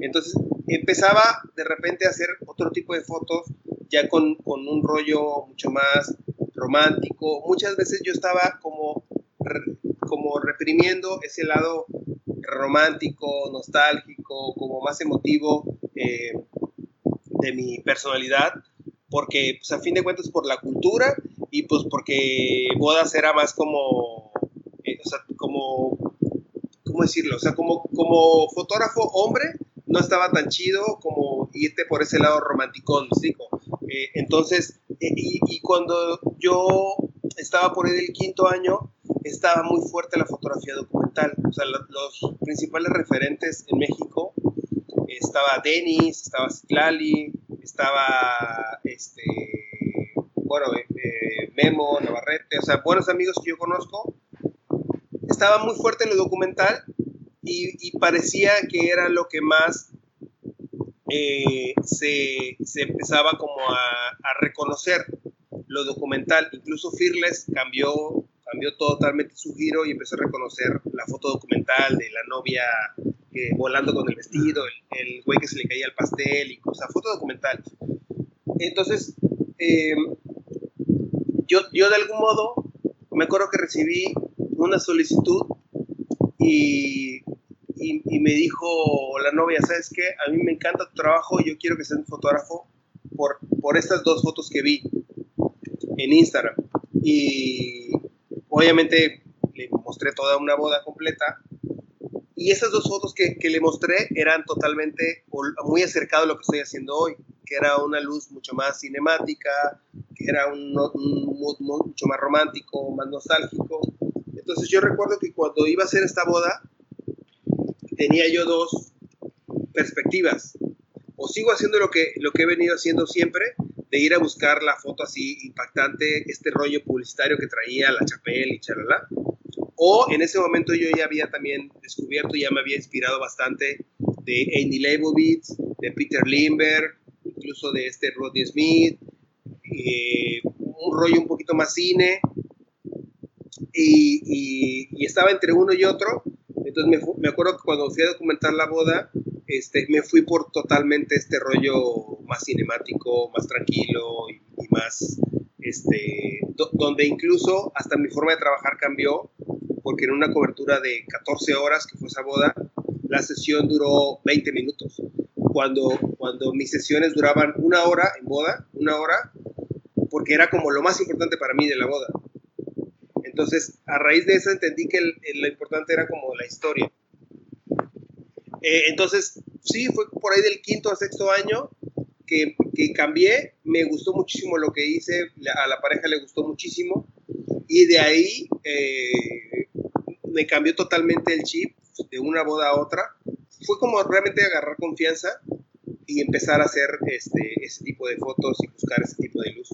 Entonces, empezaba de repente a hacer otro tipo de fotos, ya con, con un rollo mucho más romántico. Muchas veces yo estaba como, como reprimiendo ese lado romántico, nostálgico, como más emotivo eh, de mi personalidad, porque pues a fin de cuentas por la cultura y pues porque bodas era más como, eh, o sea, como, ¿cómo decirlo? O sea, como, como fotógrafo hombre no estaba tan chido como irte por ese lado romántico, eh, entonces, y, y, cuando yo estaba por ahí el quinto año, estaba muy fuerte la fotografía documental. O sea, los principales referentes en México estaba Denis, estaba Citlali, estaba este, bueno, eh, eh, Memo, Navarrete, o sea, buenos amigos que yo conozco. Estaba muy fuerte en lo documental y, parecía que era lo que más eh, se, se, empezaba como a, a reconocer lo documental. Incluso Fearless cambió cambió totalmente su giro y empezó a reconocer la foto documental de la novia volando con el vestido, el, güey que se le caía el pastel y cosas, foto documental. Entonces, em, yo, yo de algún modo me acuerdo que recibí una solicitud y, y, me dijo la novia, ¿sabes qué? A mí me encanta tu trabajo, yo quiero que seas un fotógrafo por, por estas dos fotos que vi en Instagram. Y, Obviamente le mostré toda una boda completa y esas dos fotos que, le mostré eran totalmente muy acercado a lo que estoy haciendo hoy, que era una luz mucho más cinemática, que era un, mood mucho más romántico, más nostálgico. Entonces yo recuerdo que cuando iba a hacer esta boda, tenía yo dos perspectivas. O sigo haciendo lo que, lo que he venido haciendo siempre, de ir a buscar la foto así impactante, este rollo publicitario que traía la Chapelle y chalala. O en ese momento yo ya había también descubierto, ya me había inspirado bastante de Andy Leibovitz, de Peter Limber, incluso de este Rodney Smith, eh, un rollo un poquito más cine. Y, y, estaba entre uno y otro. Entonces me, me acuerdo que cuando fui a documentar la boda, este, me fui por totalmente este rollo más cinemático, más tranquilo y, más, este, donde incluso hasta mi forma de trabajar cambió, porque en una cobertura de 14 horas que fue esa boda, la sesión duró 20 minutos. Cuando, cuando mis sesiones duraban una hora en boda, una hora, porque era como lo más importante para mí de la boda. Entonces, a raíz de eso entendí que lo importante era como la historia. Eh, entonces, sí, fue por ahí del quinto a sexto año que, que, cambié, me gustó muchísimo lo que hice, a la pareja le gustó muchísimo y de ahí eh, me cambió totalmente el chip de una boda a otra. Fue como realmente agarrar confianza y empezar a hacer este, ese tipo de fotos y buscar ese tipo de luz.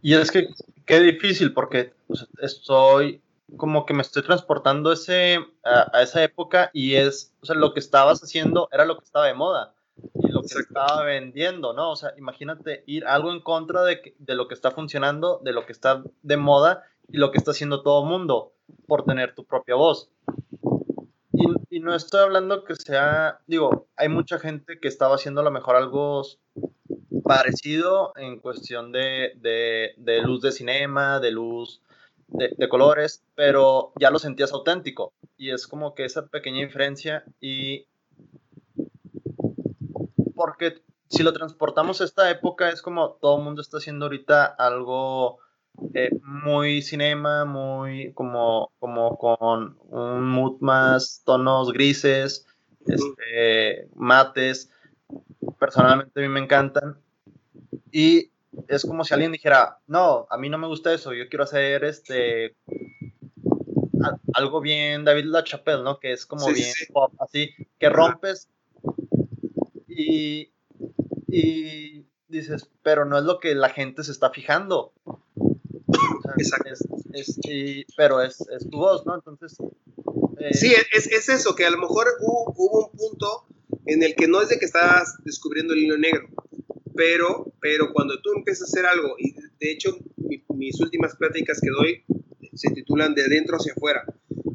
Y es que qué difícil porque estoy como que me estoy transportando ese, a, esa época y es, o sea, lo que estabas haciendo era lo que estaba de moda y lo que estaba vendiendo, ¿no? O sea, imagínate ir algo en contra de, de lo que está funcionando, de lo que está de moda lo que está haciendo todo mundo por tener tu propia voz. Y, y, no estoy hablando que sea, digo, hay mucha gente que estaba haciendo a lo mejor algo parecido en cuestión de, de, de luz de cinema, de luz de, colores, pero ya lo sentías auténtico. Y es como que esa pequeña diferencia y... Porque si lo transportamos a esta época, es como todo el mundo está haciendo ahorita algo eh, muy cinema, muy como, como con un mood más tonos grises, este, mates. Personalmente a mí me encantan. Y es como si alguien dijera, no, a mí no me gusta eso, yo quiero hacer este algo bien David LaChapelle, ¿no? Que es como bien pop, así, que rompes y, y dices, pero no es lo que la gente se está fijando. Exacto. Es, pero es, es, tu voz, ¿no? Entonces... Eh, sí, es, es, eso, que a lo mejor hubo, hubo un punto en el que no es de que estabas descubriendo el hilo negro, pero, pero cuando tú empiezas a hacer algo, y de hecho mi, mis últimas pláticas que doy se titulan De adentro hacia afuera,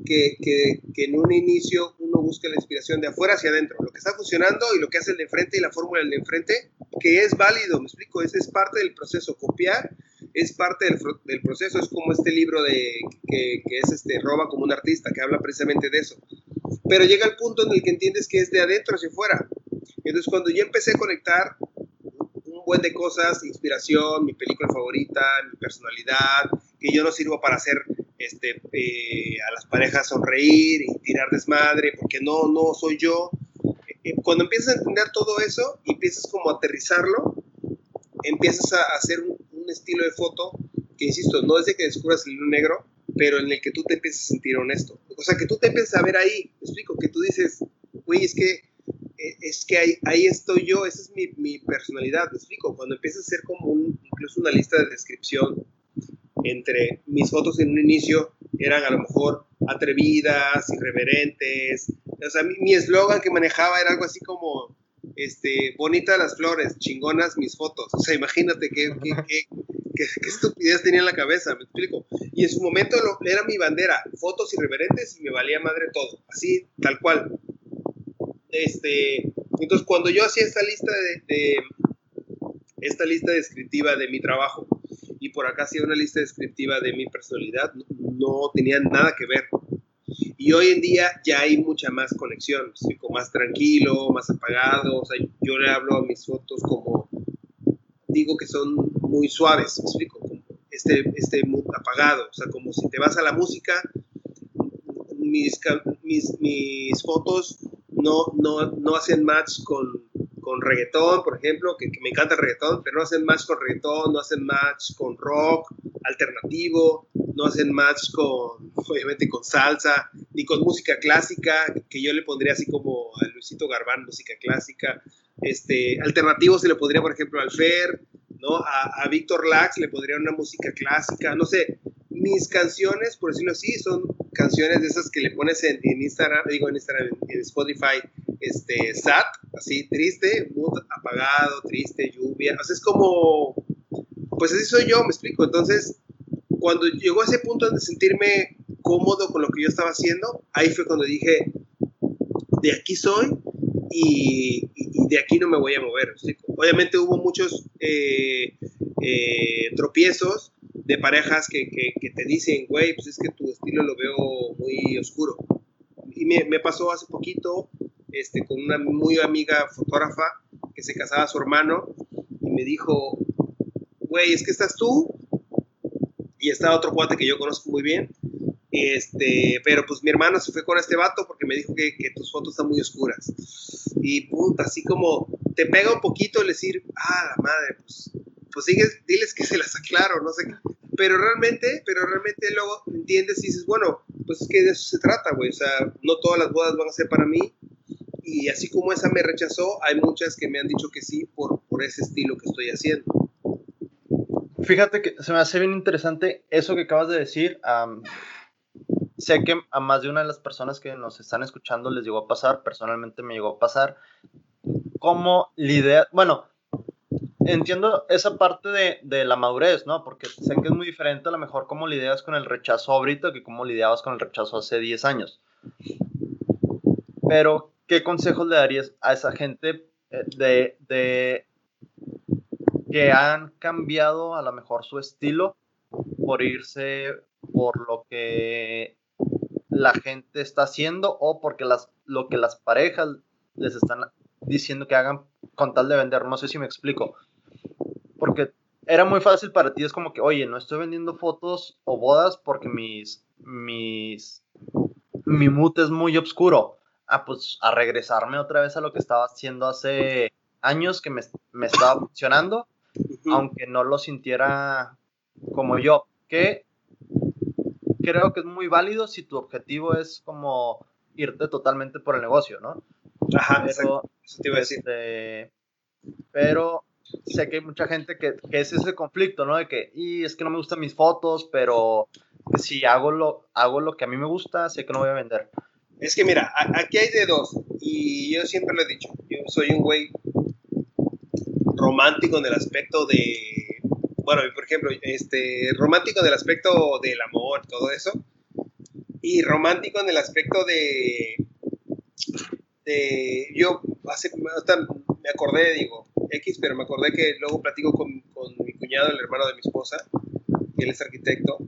que, que, que, en un inicio uno busca la inspiración de afuera hacia adentro, lo que está funcionando y lo que hace el de enfrente y la fórmula del de enfrente, que es válido, me explico, ese es parte del proceso, copiar es parte del, proceso, es como este libro de, que, es este, Roba como un artista, que habla precisamente de eso. Pero llega el punto en el que entiendes que es de adentro hacia afuera. Entonces cuando yo empecé a conectar buen de cosas, inspiración, mi película favorita, mi personalidad, que yo no sirvo para hacer este, eh, a las parejas sonreír y tirar desmadre, porque no, no soy yo. Eh, cuando empiezas a entender todo eso y empiezas como a aterrizarlo, empiezas a hacer un, un, estilo de foto que, insisto, no es de que descubras el hilo negro, pero en el que tú te empiezas a sentir honesto. O sea, que tú te empiezas a ver ahí, explico, que tú dices, güey, es que eh, es que ahí, ahí, estoy yo, esa es mi, mi, personalidad, explico, cuando empieza a ser como un, incluso una lista de descripción entre mis fotos en un inicio eran a lo mejor atrevidas, irreverentes, o sea, mi eslogan que manejaba era algo así como, este, bonitas las flores, chingonas mis fotos, o sea, imagínate qué, qué, qué, qué, estupidez tenía en la cabeza, me explico, y en su momento lo, era mi bandera, fotos irreverentes y me valía madre todo, así, tal cual, este, entonces, cuando yo hacía esta lista de, esta lista descriptiva de mi trabajo y por acá hacía una lista descriptiva de mi personalidad, no, tenía nada que ver. Y hoy en día ya hay mucha más conexión, estoy como más tranquilo, más apagado, o sea, yo le hablo a mis fotos como, digo que son muy suaves, me explico, como este, este apagado, o sea, como si te vas a la música, mis, mis, mis fotos no, no, no hacen match con, con reggaetón, por ejemplo, que, me encanta el reggaetón, pero no hacen match con reggaetón, no hacen match con rock alternativo, no hacen match con, obviamente, con salsa, ni con música clásica, que yo le pondría así como a Luisito Garbán, música clásica. Este, alternativo se le podría, por ejemplo, al Fer, ¿no? A, a Víctor Lax le podría una música clásica, no sé, mis canciones, por decirlo así, son canciones de esas que le pones en, Instagram, digo en Instagram, en Spotify, este, sad, así, triste, mood apagado, triste, lluvia, o sea, es como, pues así soy yo, me explico, entonces, cuando llegó a ese punto de sentirme cómodo con lo que yo estaba haciendo, ahí fue cuando dije, de aquí soy y, de aquí no me voy a mover, Obviamente hubo muchos eh, eh, tropiezos, de parejas que, que, te dicen, güey, pues es que tu estilo lo veo muy oscuro. Y me, me, pasó hace poquito este, con una muy amiga fotógrafa que se casaba a su hermano y me dijo, güey, es que estás tú y está otro cuate que yo conozco muy bien. Este, pero pues mi hermano se fue con este vato porque me dijo que, que tus fotos están muy oscuras. Y puta, así como te pega un poquito el decir, ah, la madre, pues pues sigues, diles que se las aclaro, no sé. Pero realmente, pero realmente luego entiendes y dices, bueno, pues es que de eso se trata, güey. O sea, no todas las bodas van a ser para mí. Y así como esa me rechazó, hay muchas que me han dicho que sí por, por ese estilo que estoy haciendo. Fíjate que se me hace bien interesante eso que acabas de decir. sé que a más de una de las personas que nos están escuchando les llegó a pasar, personalmente me llegó a pasar, como lidiar, bueno, entiendo esa parte de, de, la madurez, ¿no? Porque sé que es muy diferente a lo mejor cómo lidias con el rechazo ahorita que cómo lidiabas con el rechazo hace 10 años. Pero, ¿qué consejos le darías a esa gente eh, de, de que han cambiado a lo mejor su estilo por irse por lo que la gente está haciendo o porque las, lo que las parejas les están diciendo que hagan con tal de vender? No sé si me explico porque era muy fácil para ti, es como que, oye, no estoy vendiendo fotos o bodas porque mis, mis, mi mood es muy oscuro. Ah, pues a regresarme otra vez a lo que estaba haciendo hace años que me, me estaba funcionando, aunque no lo sintiera como yo, que creo que es muy válido si tu objetivo es como irte totalmente por el negocio, ¿no? Ajá, pero, eso te iba a decir. Este, pero sé que hay mucha gente que, que, es ese conflicto, ¿no? De que, y es que no me gustan mis fotos, pero si hago lo, hago lo que a mí me gusta, sé que no voy a vender. Es que mira, aquí hay de dos, y yo siempre lo he dicho, yo soy un güey romántico en el aspecto de bueno, por ejemplo, este, romántico en el aspecto del amor, todo eso, y romántico en el aspecto de, de yo hace, me acordé, digo, X, pero me acordé que luego platico con, con mi cuñado, el hermano de mi esposa, que él es arquitecto,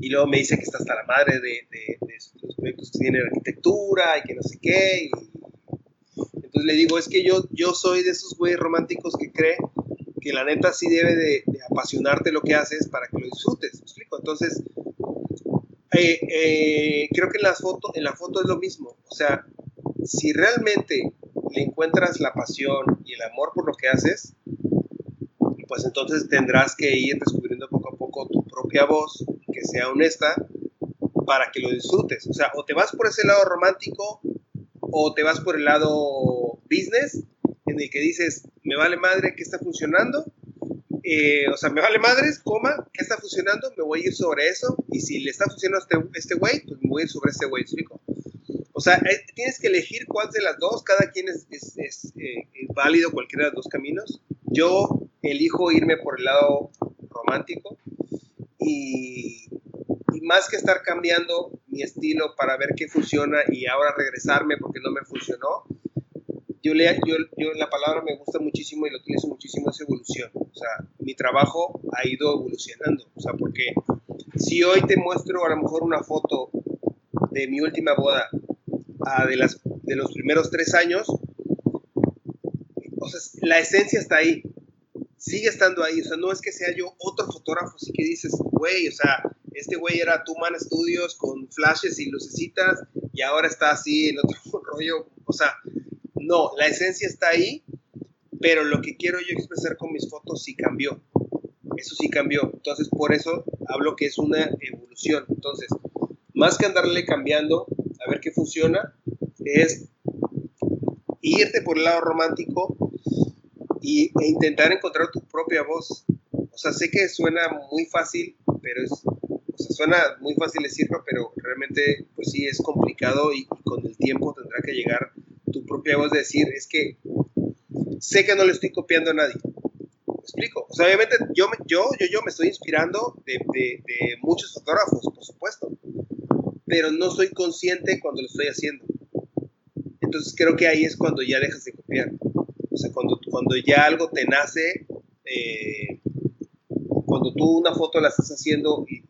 y luego me dice que está hasta la madre de, de, de los proyectos que tiene arquitectura y que no sé qué, y entonces le digo, es que yo, yo soy de esos güeyes románticos que cree que la neta sí debe de, apasionarte lo que haces para que lo disfrutes, ¿me explico? Entonces, eh, eh, creo que en, las fotos, en la foto es lo mismo, o sea, si realmente le encuentras la pasión y el amor por lo que haces, pues entonces tendrás que ir descubriendo poco a poco tu propia voz, que sea honesta, para que lo disfrutes. O sea, o te vas por ese lado romántico o te vas por el lado business, en el que dices, me vale madre que está funcionando, eh, o sea, me vale madres, coma, ¿qué está funcionando? Me voy a ir sobre eso, y si le está funcionando a este, este güey, pues me voy a ir sobre este güey, ¿explico? O sea, eh, tienes que elegir cuál de las dos, cada quien es, es, eh, válido cualquiera de los dos caminos. Yo elijo irme por el lado romántico y, y más que estar cambiando mi estilo para ver qué funciona y ahora regresarme porque no me funcionó, yo, le, yo, yo, la palabra me gusta muchísimo y lo utilizo muchísimo, es evolución. O sea, mi trabajo ha ido evolucionando. O sea, porque si hoy te muestro a lo mejor una foto de mi última boda a de, las, de los primeros tres años, o sea, la esencia está ahí. Sigue estando ahí. O sea, no es que sea yo otro fotógrafo, así que dices, güey, o sea, este güey era Tuman Studios con flashes y lucecitas y ahora está así en otro rollo. O sea, no, la esencia está ahí, pero lo que quiero yo expresar con mis fotos sí cambió. Eso sí cambió. Entonces, por eso hablo que es una evolución. Entonces, más que andarle cambiando a ver qué funciona, es irte por el lado romántico y, e intentar encontrar tu propia voz. O sea, sé que suena muy fácil, pero es, o sea, suena muy fácil decirlo, pero realmente, pues sí, es complicado y, con el tiempo tendrá que llegar tu propia voz de decir, es que sé que no le estoy copiando a nadie. ¿Me explico? O sea, obviamente yo, yo, yo, yo me estoy inspirando de, muchos fotógrafos, por supuesto, pero no soy consciente cuando lo estoy haciendo. Entonces creo que ahí es cuando ya dejas de copiar. O sea, cuando, cuando ya algo te nace, eh, cuando tú una foto la estás haciendo y,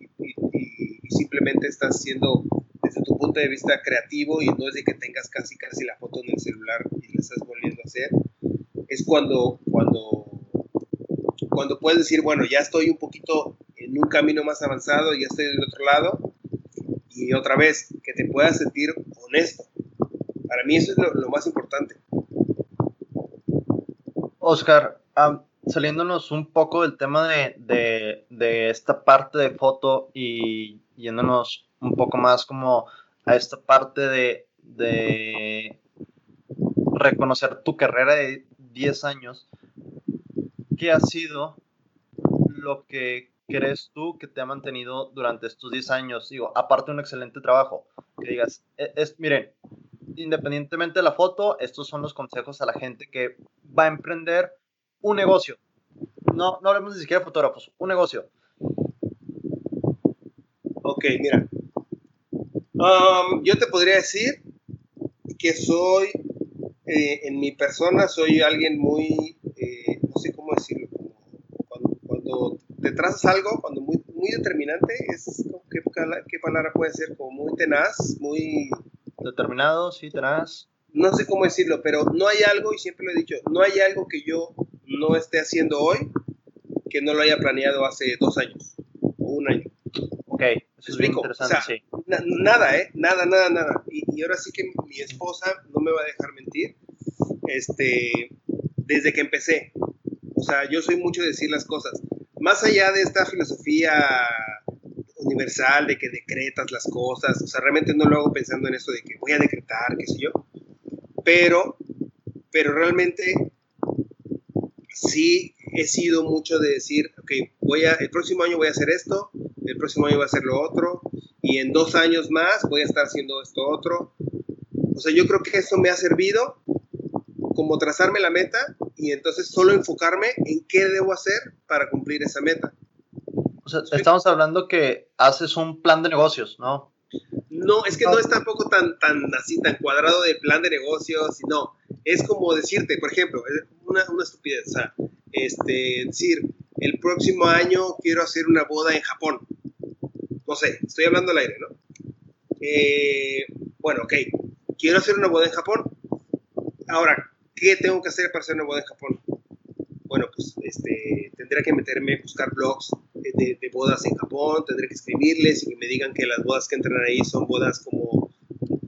simplemente estás haciendo desde tu punto de vista creativo y no es de que tengas casi casi la foto en el celular y la estás volviendo a hacer, es cuando, cuando, cuando puedes decir, bueno, ya estoy un poquito en un camino más avanzado, ya estoy del otro lado, y otra vez, que te puedas sentir honesto. Para mí eso es lo, más importante. Oscar, saliéndonos un poco del tema de, de, esta parte de foto y yéndonos un poco más como a esta parte de, de reconocer tu carrera de 10 años, ¿qué ha sido lo que crees tú que te ha mantenido durante estos 10 años? Digo, aparte de un excelente trabajo, que digas, e, es, miren, independientemente de la foto, estos son los consejos a la gente que va a emprender un negocio. No, no hablemos ni siquiera de fotógrafos, un negocio. Ok, mira. Um, yo te podría decir que soy, eh, en mi persona, soy alguien muy, eh, no sé cómo decirlo, cuando, cuando, te trazas algo, cuando muy, muy determinante, es, ¿qué, ¿qué palabra puede ser? Como muy tenaz, muy determinado, sí, tenaz. No sé cómo decirlo, pero no hay algo, y siempre lo he dicho, no hay algo que yo no esté haciendo hoy que no lo haya planeado hace dos años o un año. Ok, eso es bien interesante, sí. nada, ¿eh? Nada, nada, nada. Y, ahora sí que mi esposa no me va a dejar mentir, este, desde que empecé. O sea, yo soy mucho de decir las cosas. Más allá de esta filosofía universal de que decretas las cosas, o sea, realmente no lo hago pensando en eso de que voy a decretar, qué sé yo, pero, pero realmente sí he sido mucho de decir, ok, voy a, el próximo año voy a hacer esto, el próximo año voy a hacer lo otro, y en dos años más voy a estar haciendo esto otro. O sea, yo creo que eso me ha servido como trazarme la meta y entonces solo enfocarme en qué debo hacer para cumplir esa meta. O sea, estamos hablando que haces un plan de negocios, ¿no? No, es que no es tampoco tan, tan así, tan cuadrado de plan de negocios, no. Es como decirte, por ejemplo, una, una estupidez, o este, decir, el próximo año quiero hacer una boda en Japón. No sé, estoy hablando al aire, ¿no? Eh, bueno, ok, quiero hacer una boda en Japón. Ahora, ¿qué tengo que hacer para hacer una boda en Japón? Bueno, pues este, tendré que meterme buscar blogs de, bodas en Japón, tendré que escribirles y que me digan que las bodas que entran ahí son bodas como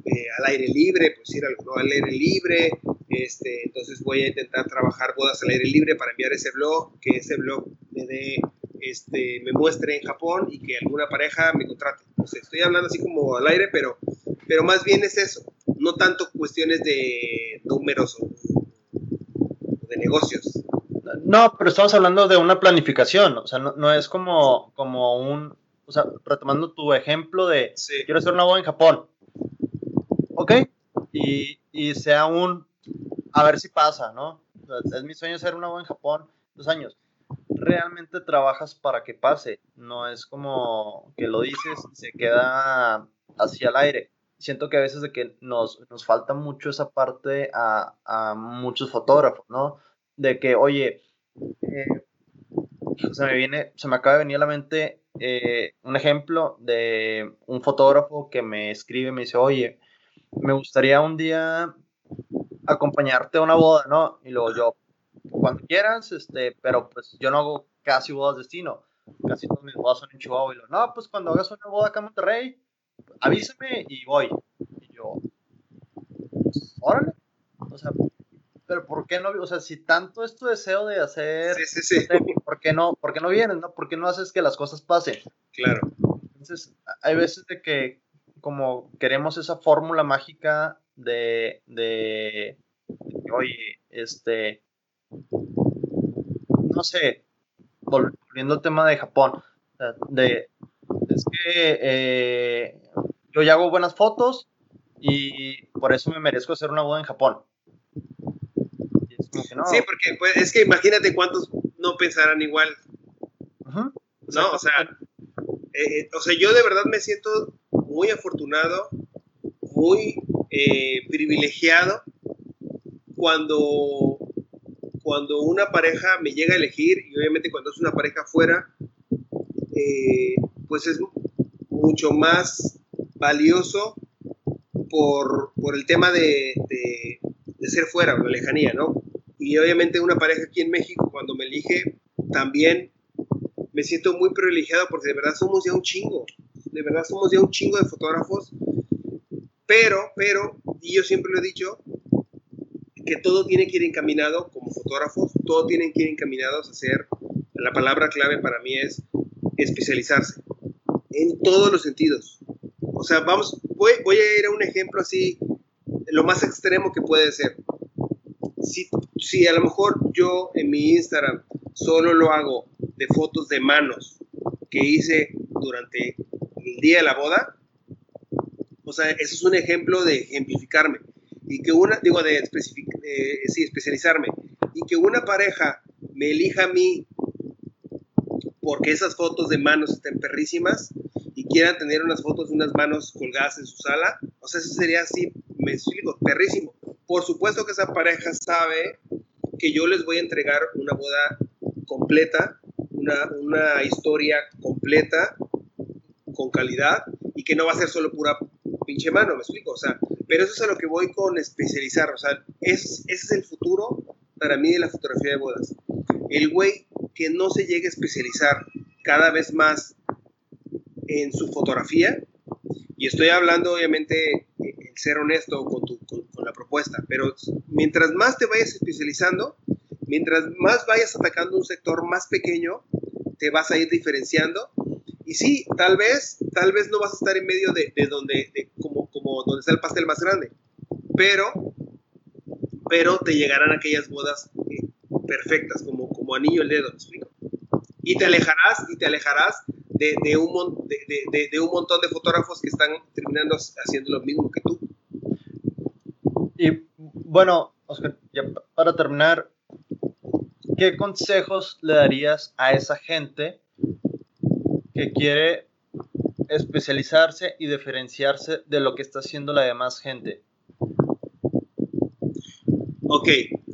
eh, al aire libre, pues ir algo al aire libre. Este, entonces voy a intentar trabajar bodas al aire libre para enviar ese blog, que ese blog me dé este, me muestre en Japón y que alguna pareja me contrate. Estoy hablando así como al aire, pero, pero más bien es eso, no tanto cuestiones de números o de negocios. No, pero estamos hablando de una planificación, o sea, no, es como, como un, o sea, retomando tu ejemplo de, quiero hacer una boda en Japón, ok, y, y sea un, a ver si pasa, ¿no? es mi sueño hacer una boda en Japón, dos años realmente trabajas para que pase, no es como que lo dices se queda así al aire. Siento que a veces de que nos, nos falta mucho esa parte a, a muchos fotógrafos, ¿no? De que, oye, eh, se me viene, se me acaba de venir a la mente eh, un ejemplo de un fotógrafo que me escribe, me dice, oye, me gustaría un día acompañarte a una boda, ¿no? Y luego yo, cuando quieras, este, pero pues yo no hago casi bodas de destino. Casi todas mis bodas son en Chihuahua. Y lo, no, pues cuando hagas una boda acá en Monterrey, avísame y voy. Y yo, órale. O sea, pero ¿por qué no? O sea, si tanto es tu deseo de hacer, sí, sí, sí. ¿por qué no, por qué no vienes, no? ¿Por qué no haces que las cosas pasen? Claro. Entonces, hay veces de que como queremos esa fórmula mágica de, de, de oye, este, no sé, volviendo al tema de Japón, de, es que eh, yo ya hago buenas fotos y por eso me merezco hacer una boda en Japón. Sí, porque pues, es que imagínate cuántos no pensarán igual. No, o sea, eh, eh, o sea, yo de verdad me siento muy afortunado, muy privilegiado cuando cuando una pareja me llega a elegir, y obviamente cuando es una pareja fuera, eh, pues es mucho más valioso por, el tema de, ser fuera, la lejanía, ¿no? Y obviamente una pareja aquí en México, cuando me elige, también me siento muy privilegiado porque de verdad somos ya un chingo, de verdad somos ya un chingo de fotógrafos, pero, pero, y yo siempre lo he dicho, que todo tiene que ir encaminado como fotógrafos, todo tiene que ir encaminados a hacer, la palabra clave para mí es especializarse en todos los sentidos. O sea, vamos, voy, voy a ir a un ejemplo así, lo más extremo que puede ser. Si, si a lo mejor yo en mi Instagram solo lo hago de fotos de manos que hice durante el día de la boda, o sea, eso es un ejemplo de ejemplificarme y que una, digo, de sí, especializarme, y que una pareja me elija a mí porque esas fotos de manos estén perrísimas y quieran tener unas fotos de unas manos colgadas en su sala, o sea, eso sería así, me explico, perrísimo. Por supuesto que esa pareja sabe que yo les voy a entregar una boda completa, una, una historia completa, con calidad, y que no va a ser solo pura pinche mano, me explico, o sea, pero eso es a lo que voy con especializar, o sea, ese es el futuro para mí de la fotografía de bodas. El güey que no se llegue a especializar cada vez más en su fotografía, y estoy hablando obviamente el ser honesto con, tu, con, la propuesta, pero mientras más te vayas especializando, mientras más vayas atacando un sector más pequeño, te vas a ir diferenciando. Y sí, tal vez, tal vez no vas a estar en medio de, de donde, de, donde está el pastel más grande. Pero, pero te llegarán aquellas bodas eh, perfectas, como, como anillo el dedo, ¿me explico? Y te alejarás, y te alejarás de, un, montón de fotógrafos que están terminando haciendo lo mismo que tú. Y bueno, para terminar, ¿qué consejos le darías a esa gente que quiere especializarse y diferenciarse de lo que está haciendo la demás gente? Ok,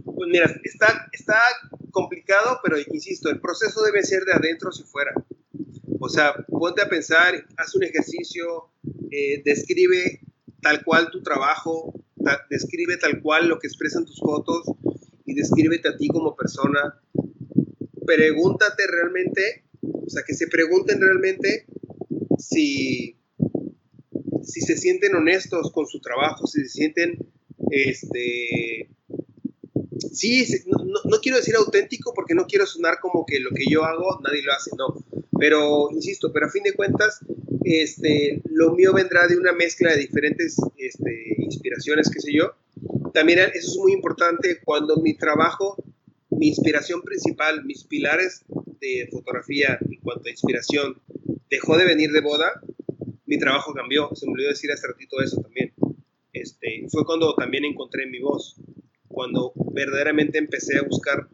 pues mira, está, está complicado, pero insisto, el proceso debe ser de adentro hacia fuera. O sea, ponte a pensar, haz un ejercicio, eh, describe tal cual tu trabajo, describe tal cual lo que expresan tus fotos y descríbete a ti como persona. Pregúntate realmente, o sea, que se pregunten realmente si, si se sienten honestos con su trabajo, si se sienten, este, sí, no, no, quiero decir auténtico porque no quiero sonar como que lo que yo hago nadie lo hace, no, pero insisto, pero a fin de cuentas, este, lo mío vendrá de una mezcla de diferentes este, inspiraciones, qué sé yo. También eso es muy importante cuando mi trabajo, mi inspiración principal, mis pilares de fotografía en cuanto a inspiración dejó de venir de boda, mi trabajo cambió. Se me olvidó decir hace ratito eso también. Este, fue cuando también encontré mi voz, cuando verdaderamente empecé a buscar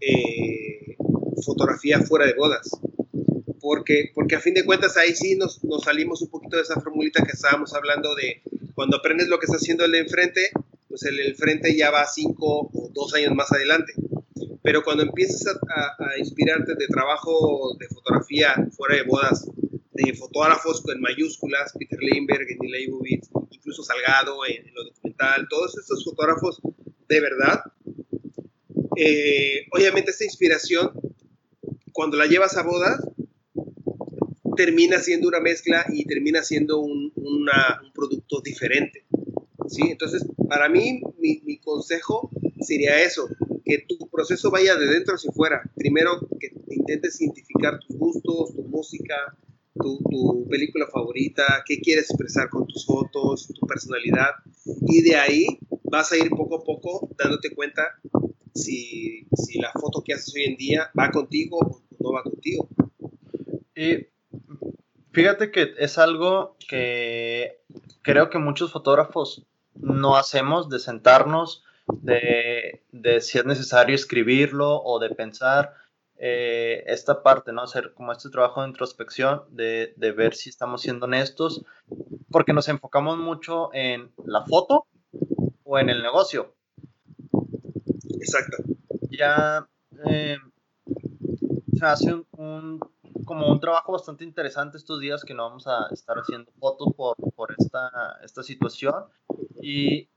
eh, fotografía fuera de bodas. Porque, porque a fin de cuentas ahí sí nos, nos, salimos un poquito de esa formulita que estábamos hablando de cuando aprendes lo que está haciendo el de enfrente, pues el de enfrente ya va cinco o dos años más adelante. Pero cuando empiezas a, inspirarte de trabajo de fotografía fuera de bodas, de fotógrafos en mayúsculas, Peter Lindbergh, Neil Leibovitz, incluso Salgado en, lo documental, todos estos fotógrafos de verdad, eh, obviamente esta inspiración, cuando la llevas a bodas, termina siendo una mezcla y termina siendo un, un producto diferente. ¿sí? Entonces, para mí, mi, mi consejo sería eso, que tu proceso vaya de dentro hacia fuera. Primero, que intentes identificar tus gustos, tu música, tu, película favorita, qué quieres expresar con tus fotos, tu personalidad. Y de ahí vas a ir poco a poco dándote cuenta si, si la foto que haces hoy en día va contigo o no va contigo. Y fíjate que es algo que creo que muchos fotógrafos no hacemos de sentarnos de, si es necesario escribirlo o de pensar eh, esta parte, ¿no? Hacer como este trabajo de introspección, de, ver si estamos siendo honestos, porque nos enfocamos mucho en la foto o en el negocio. Exacto. Ya eh, se hace un, como un trabajo bastante interesante estos días que no vamos a estar haciendo fotos por, por esta, esta situación y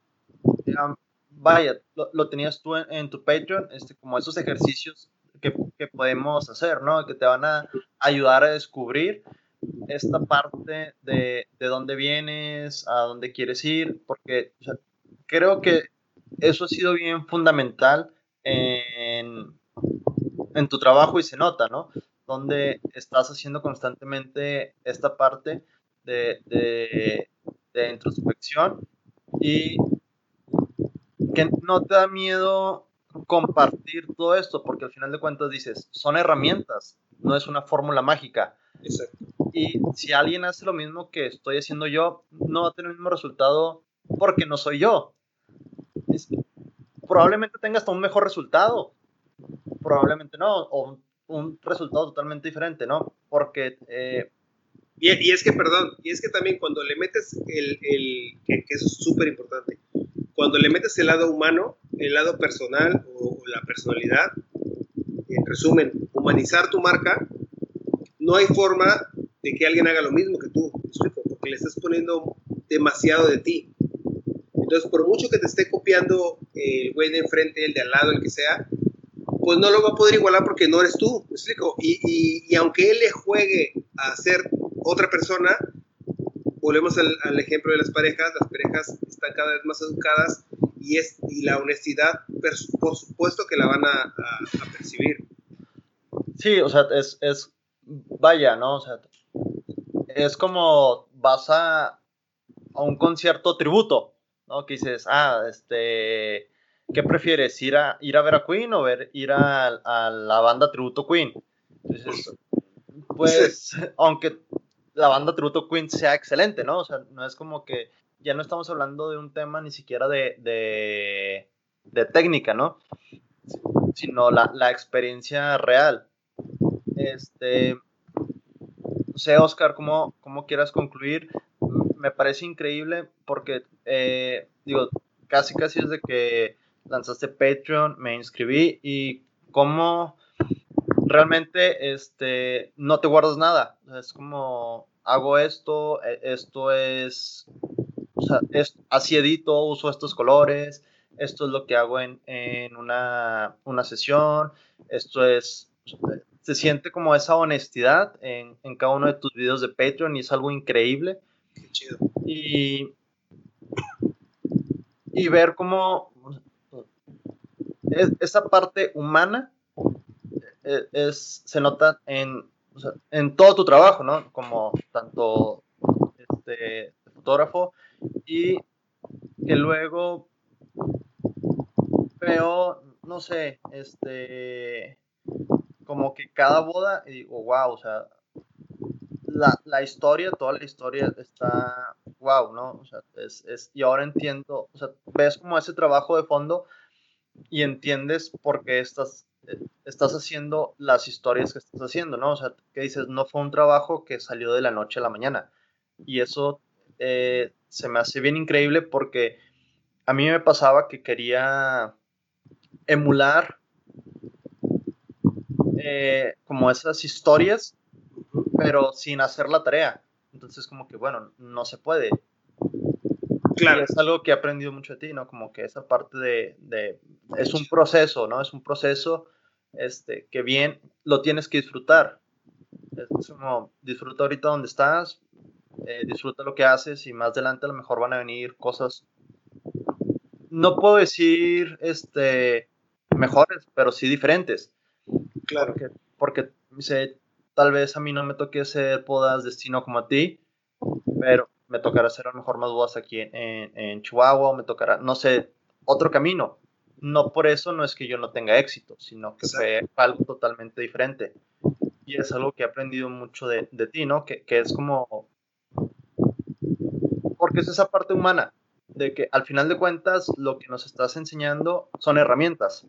vaya, lo, tenías tú en, tu Patreon, este, como esos ejercicios que, que, podemos hacer, ¿no? Que te van a ayudar a descubrir esta parte de, de dónde vienes, a dónde quieres ir, porque creo que eso ha sido bien fundamental en, en tu trabajo y se nota, ¿no? Donde estás haciendo constantemente esta parte de, de, de introspección y que no te da miedo compartir todo esto, porque al final de cuentas dices, son herramientas, no es una fórmula mágica. Exacto. Y si alguien hace lo mismo que estoy haciendo yo, no va a tener el mismo resultado porque no soy yo. probablemente tenga hasta un mejor resultado, probablemente no, o un, resultado totalmente diferente, ¿no? Porque... Eh, y, y, es que, perdón, y es que también cuando le metes el, el que, que eso es súper importante, cuando le metes el lado humano, el lado personal o, la personalidad, en resumen, humanizar tu marca, no hay forma de que alguien haga lo mismo que tú, porque le estás poniendo demasiado de ti. Entonces, por mucho que te esté copiando el güey de enfrente, el de al lado, el que sea, pues no lo va a poder igualar porque no eres tú, ¿me explico? Y, y, y aunque él le juegue a ser otra persona, volvemos al, ejemplo de las parejas, las parejas están cada vez más educadas y, es, y la honestidad, por supuesto que la van a, percibir. Sí, o sea, es, es, vaya, ¿no? O sea, es como vas a, a un concierto tributo, ¿no? Que dices, ah, este, ¿qué prefieres? ¿Ir a, ir a ver a Queen o ver, ir a, a la banda tributo Queen? Entonces, pues, aunque la banda Tributo Queen sea excelente, ¿no? O sea, no es como que ya no estamos hablando de un tema ni siquiera de, de, técnica, ¿no? sino la, la experiencia real. Este, no sé, Oscar, ¿cómo, cómo quieras concluir? Me parece increíble porque, eh, digo, casi casi desde que lanzaste Patreon me inscribí y cómo realmente este, no te guardas nada. Es como, hago esto, e, esto es, o sea, es así edito, uso estos colores, esto es lo que hago en, en una, una, sesión, esto es, se siente como esa honestidad en, en, cada uno de tus videos de Patreon y es algo increíble. Qué chido. Y, y ver cómo es, esa parte humana e, es, se nota en, o sea, en todo tu trabajo, ¿no? Como tanto este, fotógrafo y que luego veo, no sé, este, como que cada boda, y digo, wow, o sea, la, la, historia, toda la historia está, wow, ¿no? O sea, es, es, y ahora entiendo, o sea, ves como ese trabajo de fondo y entiendes por qué estás, eh, estás haciendo las historias que estás haciendo, ¿no? O sea, que dices, no fue un trabajo que salió de la noche a la mañana. Y eso eh, se me hace bien increíble porque a mí me pasaba que quería emular eh, como esas historias, pero sin hacer la tarea. Entonces como que, bueno, no se puede. Claro. es algo que he aprendido mucho de ti, ¿no? Como que esa parte de, de, es un proceso, ¿no? Es un proceso este, que bien lo tienes que disfrutar. Es como, disfruta ahorita donde estás, eh, disfruta lo que haces y más adelante a lo mejor van a venir cosas, no puedo decir, este, mejores, pero sí diferentes. Claro. Porque, porque sé, tal vez a mí no me toque hacer podas destino como a ti, pero me tocará hacer a lo mejor más bodas aquí en, en, Chihuahua, o me tocará, no sé, otro camino. No por eso no es que yo no tenga éxito, sino que fue algo totalmente diferente. Y es algo que he aprendido mucho de, de ti, ¿no? Que, que, es como... Porque es esa parte humana, de que al final de cuentas lo que nos estás enseñando son herramientas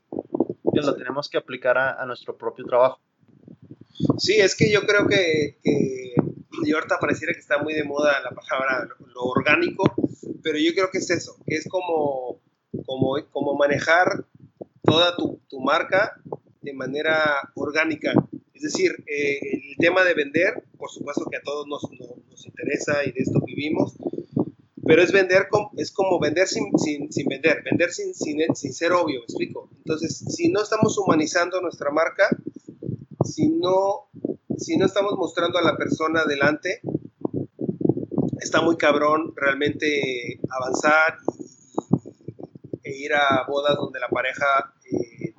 que lo tenemos que aplicar a, a nuestro propio trabajo. Sí, es que yo creo que, que, y ahorita pareciera que está muy de moda la palabra lo, orgánico, pero yo creo que es eso, que es como, como, como manejar toda tu, tu marca de manera orgánica. Es decir, eh, el tema de vender, por supuesto que a todos nos, nos, nos interesa y de esto vivimos, pero es vender, es como vender sin, sin, sin vender, vender sin, sin, sin, ser obvio, ¿me explico? Entonces, si no estamos humanizando nuestra marca, si no, si no estamos mostrando a la persona delante, está muy cabrón realmente avanzar ir a bodas donde la pareja eh,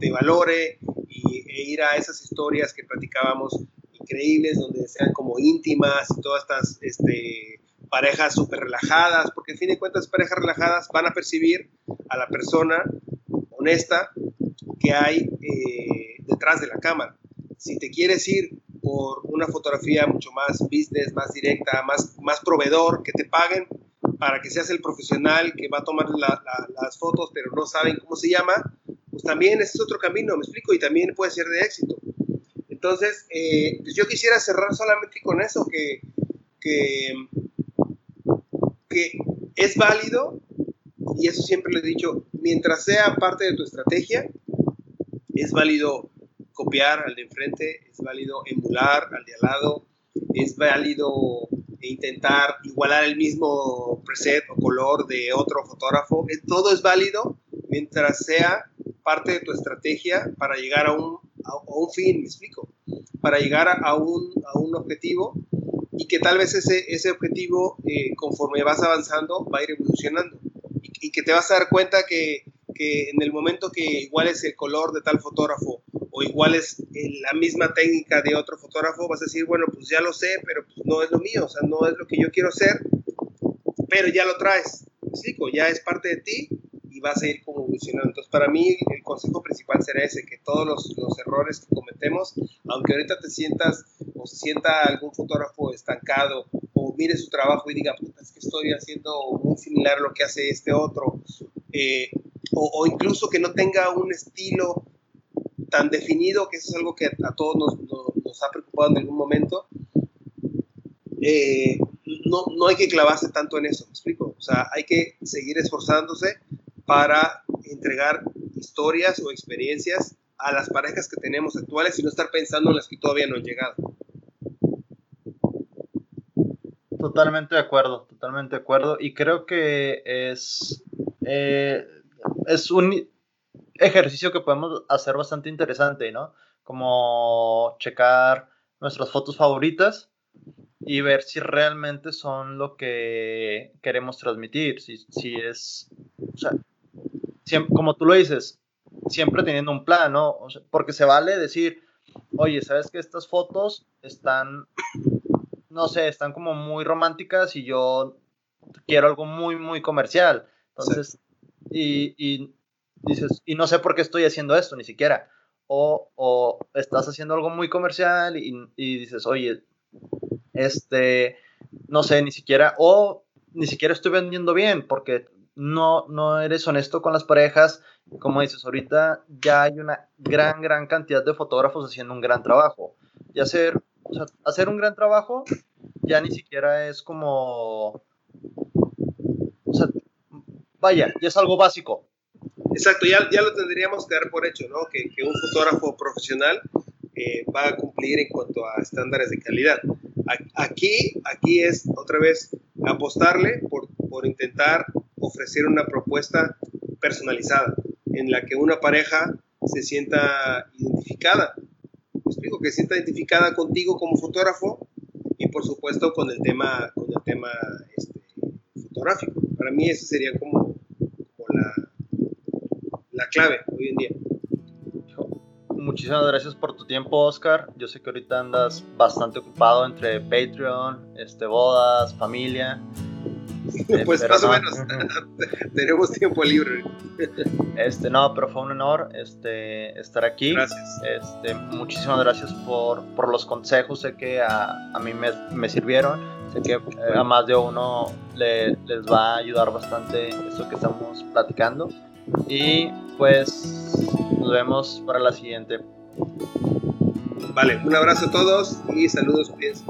te valore y, e ir a esas historias que platicábamos increíbles, donde sean como íntimas y todas estas este, parejas súper relajadas, porque en fin de cuentas parejas relajadas van a percibir a la persona honesta que hay eh, detrás de la cámara. Si te quieres ir por una fotografía mucho más business, más directa, más, más proveedor, que te paguen para que seas el profesional que va a tomar la, la, las fotos, pero no saben cómo se llama, pues también ese es otro camino, me explico, y también puede ser de éxito. Entonces, eh, pues yo quisiera cerrar solamente con eso, que, que, que es válido, y eso siempre lo he dicho, mientras sea parte de tu estrategia, es válido copiar al de enfrente, es válido emular al de al lado, es válido intentar igualar el mismo preset o color de otro fotógrafo. Todo es válido mientras sea parte de tu estrategia para llegar a un, a, un fin, me explico, para llegar a un, a un objetivo y que tal vez ese, ese objetivo, eh, conforme vas avanzando, va a ir evolucionando y, y, que te vas a dar cuenta que, que en el momento que igual es el color de tal fotógrafo o igual es la misma técnica de otro fotógrafo, vas a decir, bueno, pues ya lo sé, pero pues no es lo mío, o sea, no es lo que yo quiero hacer, pero ya lo traes, ¿me explico? Ya es parte de ti y vas a ir como evolucionando. Entonces, para mí, el consejo principal será ese, que todos los, los errores que cometemos, aunque ahorita te sientas o se sienta algún fotógrafo estancado o mire su trabajo y diga, puta, es que estoy haciendo muy similar a lo que hace este otro, eh, o, incluso que no tenga un estilo tan definido, que eso es algo que a, todos nos, ha preocupado en algún momento, eh, no, no hay que clavarse tanto en eso, ¿me explico? O sea, hay que seguir esforzándose para entregar historias o experiencias a las parejas que tenemos actuales y no estar pensando en las que todavía no han llegado. Totalmente de acuerdo, totalmente de acuerdo. Y creo que es, eh, es un ejercicio que podemos hacer bastante interesante, ¿no? Como checar nuestras fotos favoritas y ver si realmente son lo que queremos transmitir, si, si es, o sea, como tú lo dices, siempre teniendo un plan, ¿no? porque se vale decir, oye, ¿sabes que estas fotos están, no sé, están como muy románticas y yo quiero algo muy, muy comercial? Entonces, y, y, dices, y no sé por qué estoy haciendo esto, ni siquiera. O, o estás haciendo algo muy comercial y, y dices, oye, este, no sé, ni siquiera, o ni siquiera estoy vendiendo bien porque no, no eres honesto con las parejas. Como dices, ahorita ya hay una gran, gran cantidad de fotógrafos haciendo un gran trabajo. Y hacer, hacer un gran trabajo ya ni siquiera es como... O sea, vaya, ya es algo básico. Exacto, ya, ya lo tendríamos que dar por hecho, ¿no? Que, que un fotógrafo profesional eh, va a cumplir en cuanto a estándares de calidad. Aquí, aquí es otra vez apostarle por, por intentar ofrecer una propuesta personalizada en la que una pareja se sienta identificada. explico que se sienta identificada contigo como fotógrafo y por supuesto con el tema, con el tema este, fotográfico. Para mí esa sería como, como la, la clave hoy en día muchísimas gracias por tu tiempo, Oscar. Yo sé que ahorita andas bastante ocupado entre Patreon, este, bodas, familia. pues más o menos tenemos tiempo libre. Este, no, pero fue un honor este, estar aquí. Gracias. Este, muchísimas gracias por, por los consejos. Sé que a, a mí me, me, sirvieron. Sé que eh, a más de uno le, les va a ayudar bastante esto que estamos platicando. Y pues nos vemos para la siguiente. Vale, un abrazo a todos y saludos, cuídense.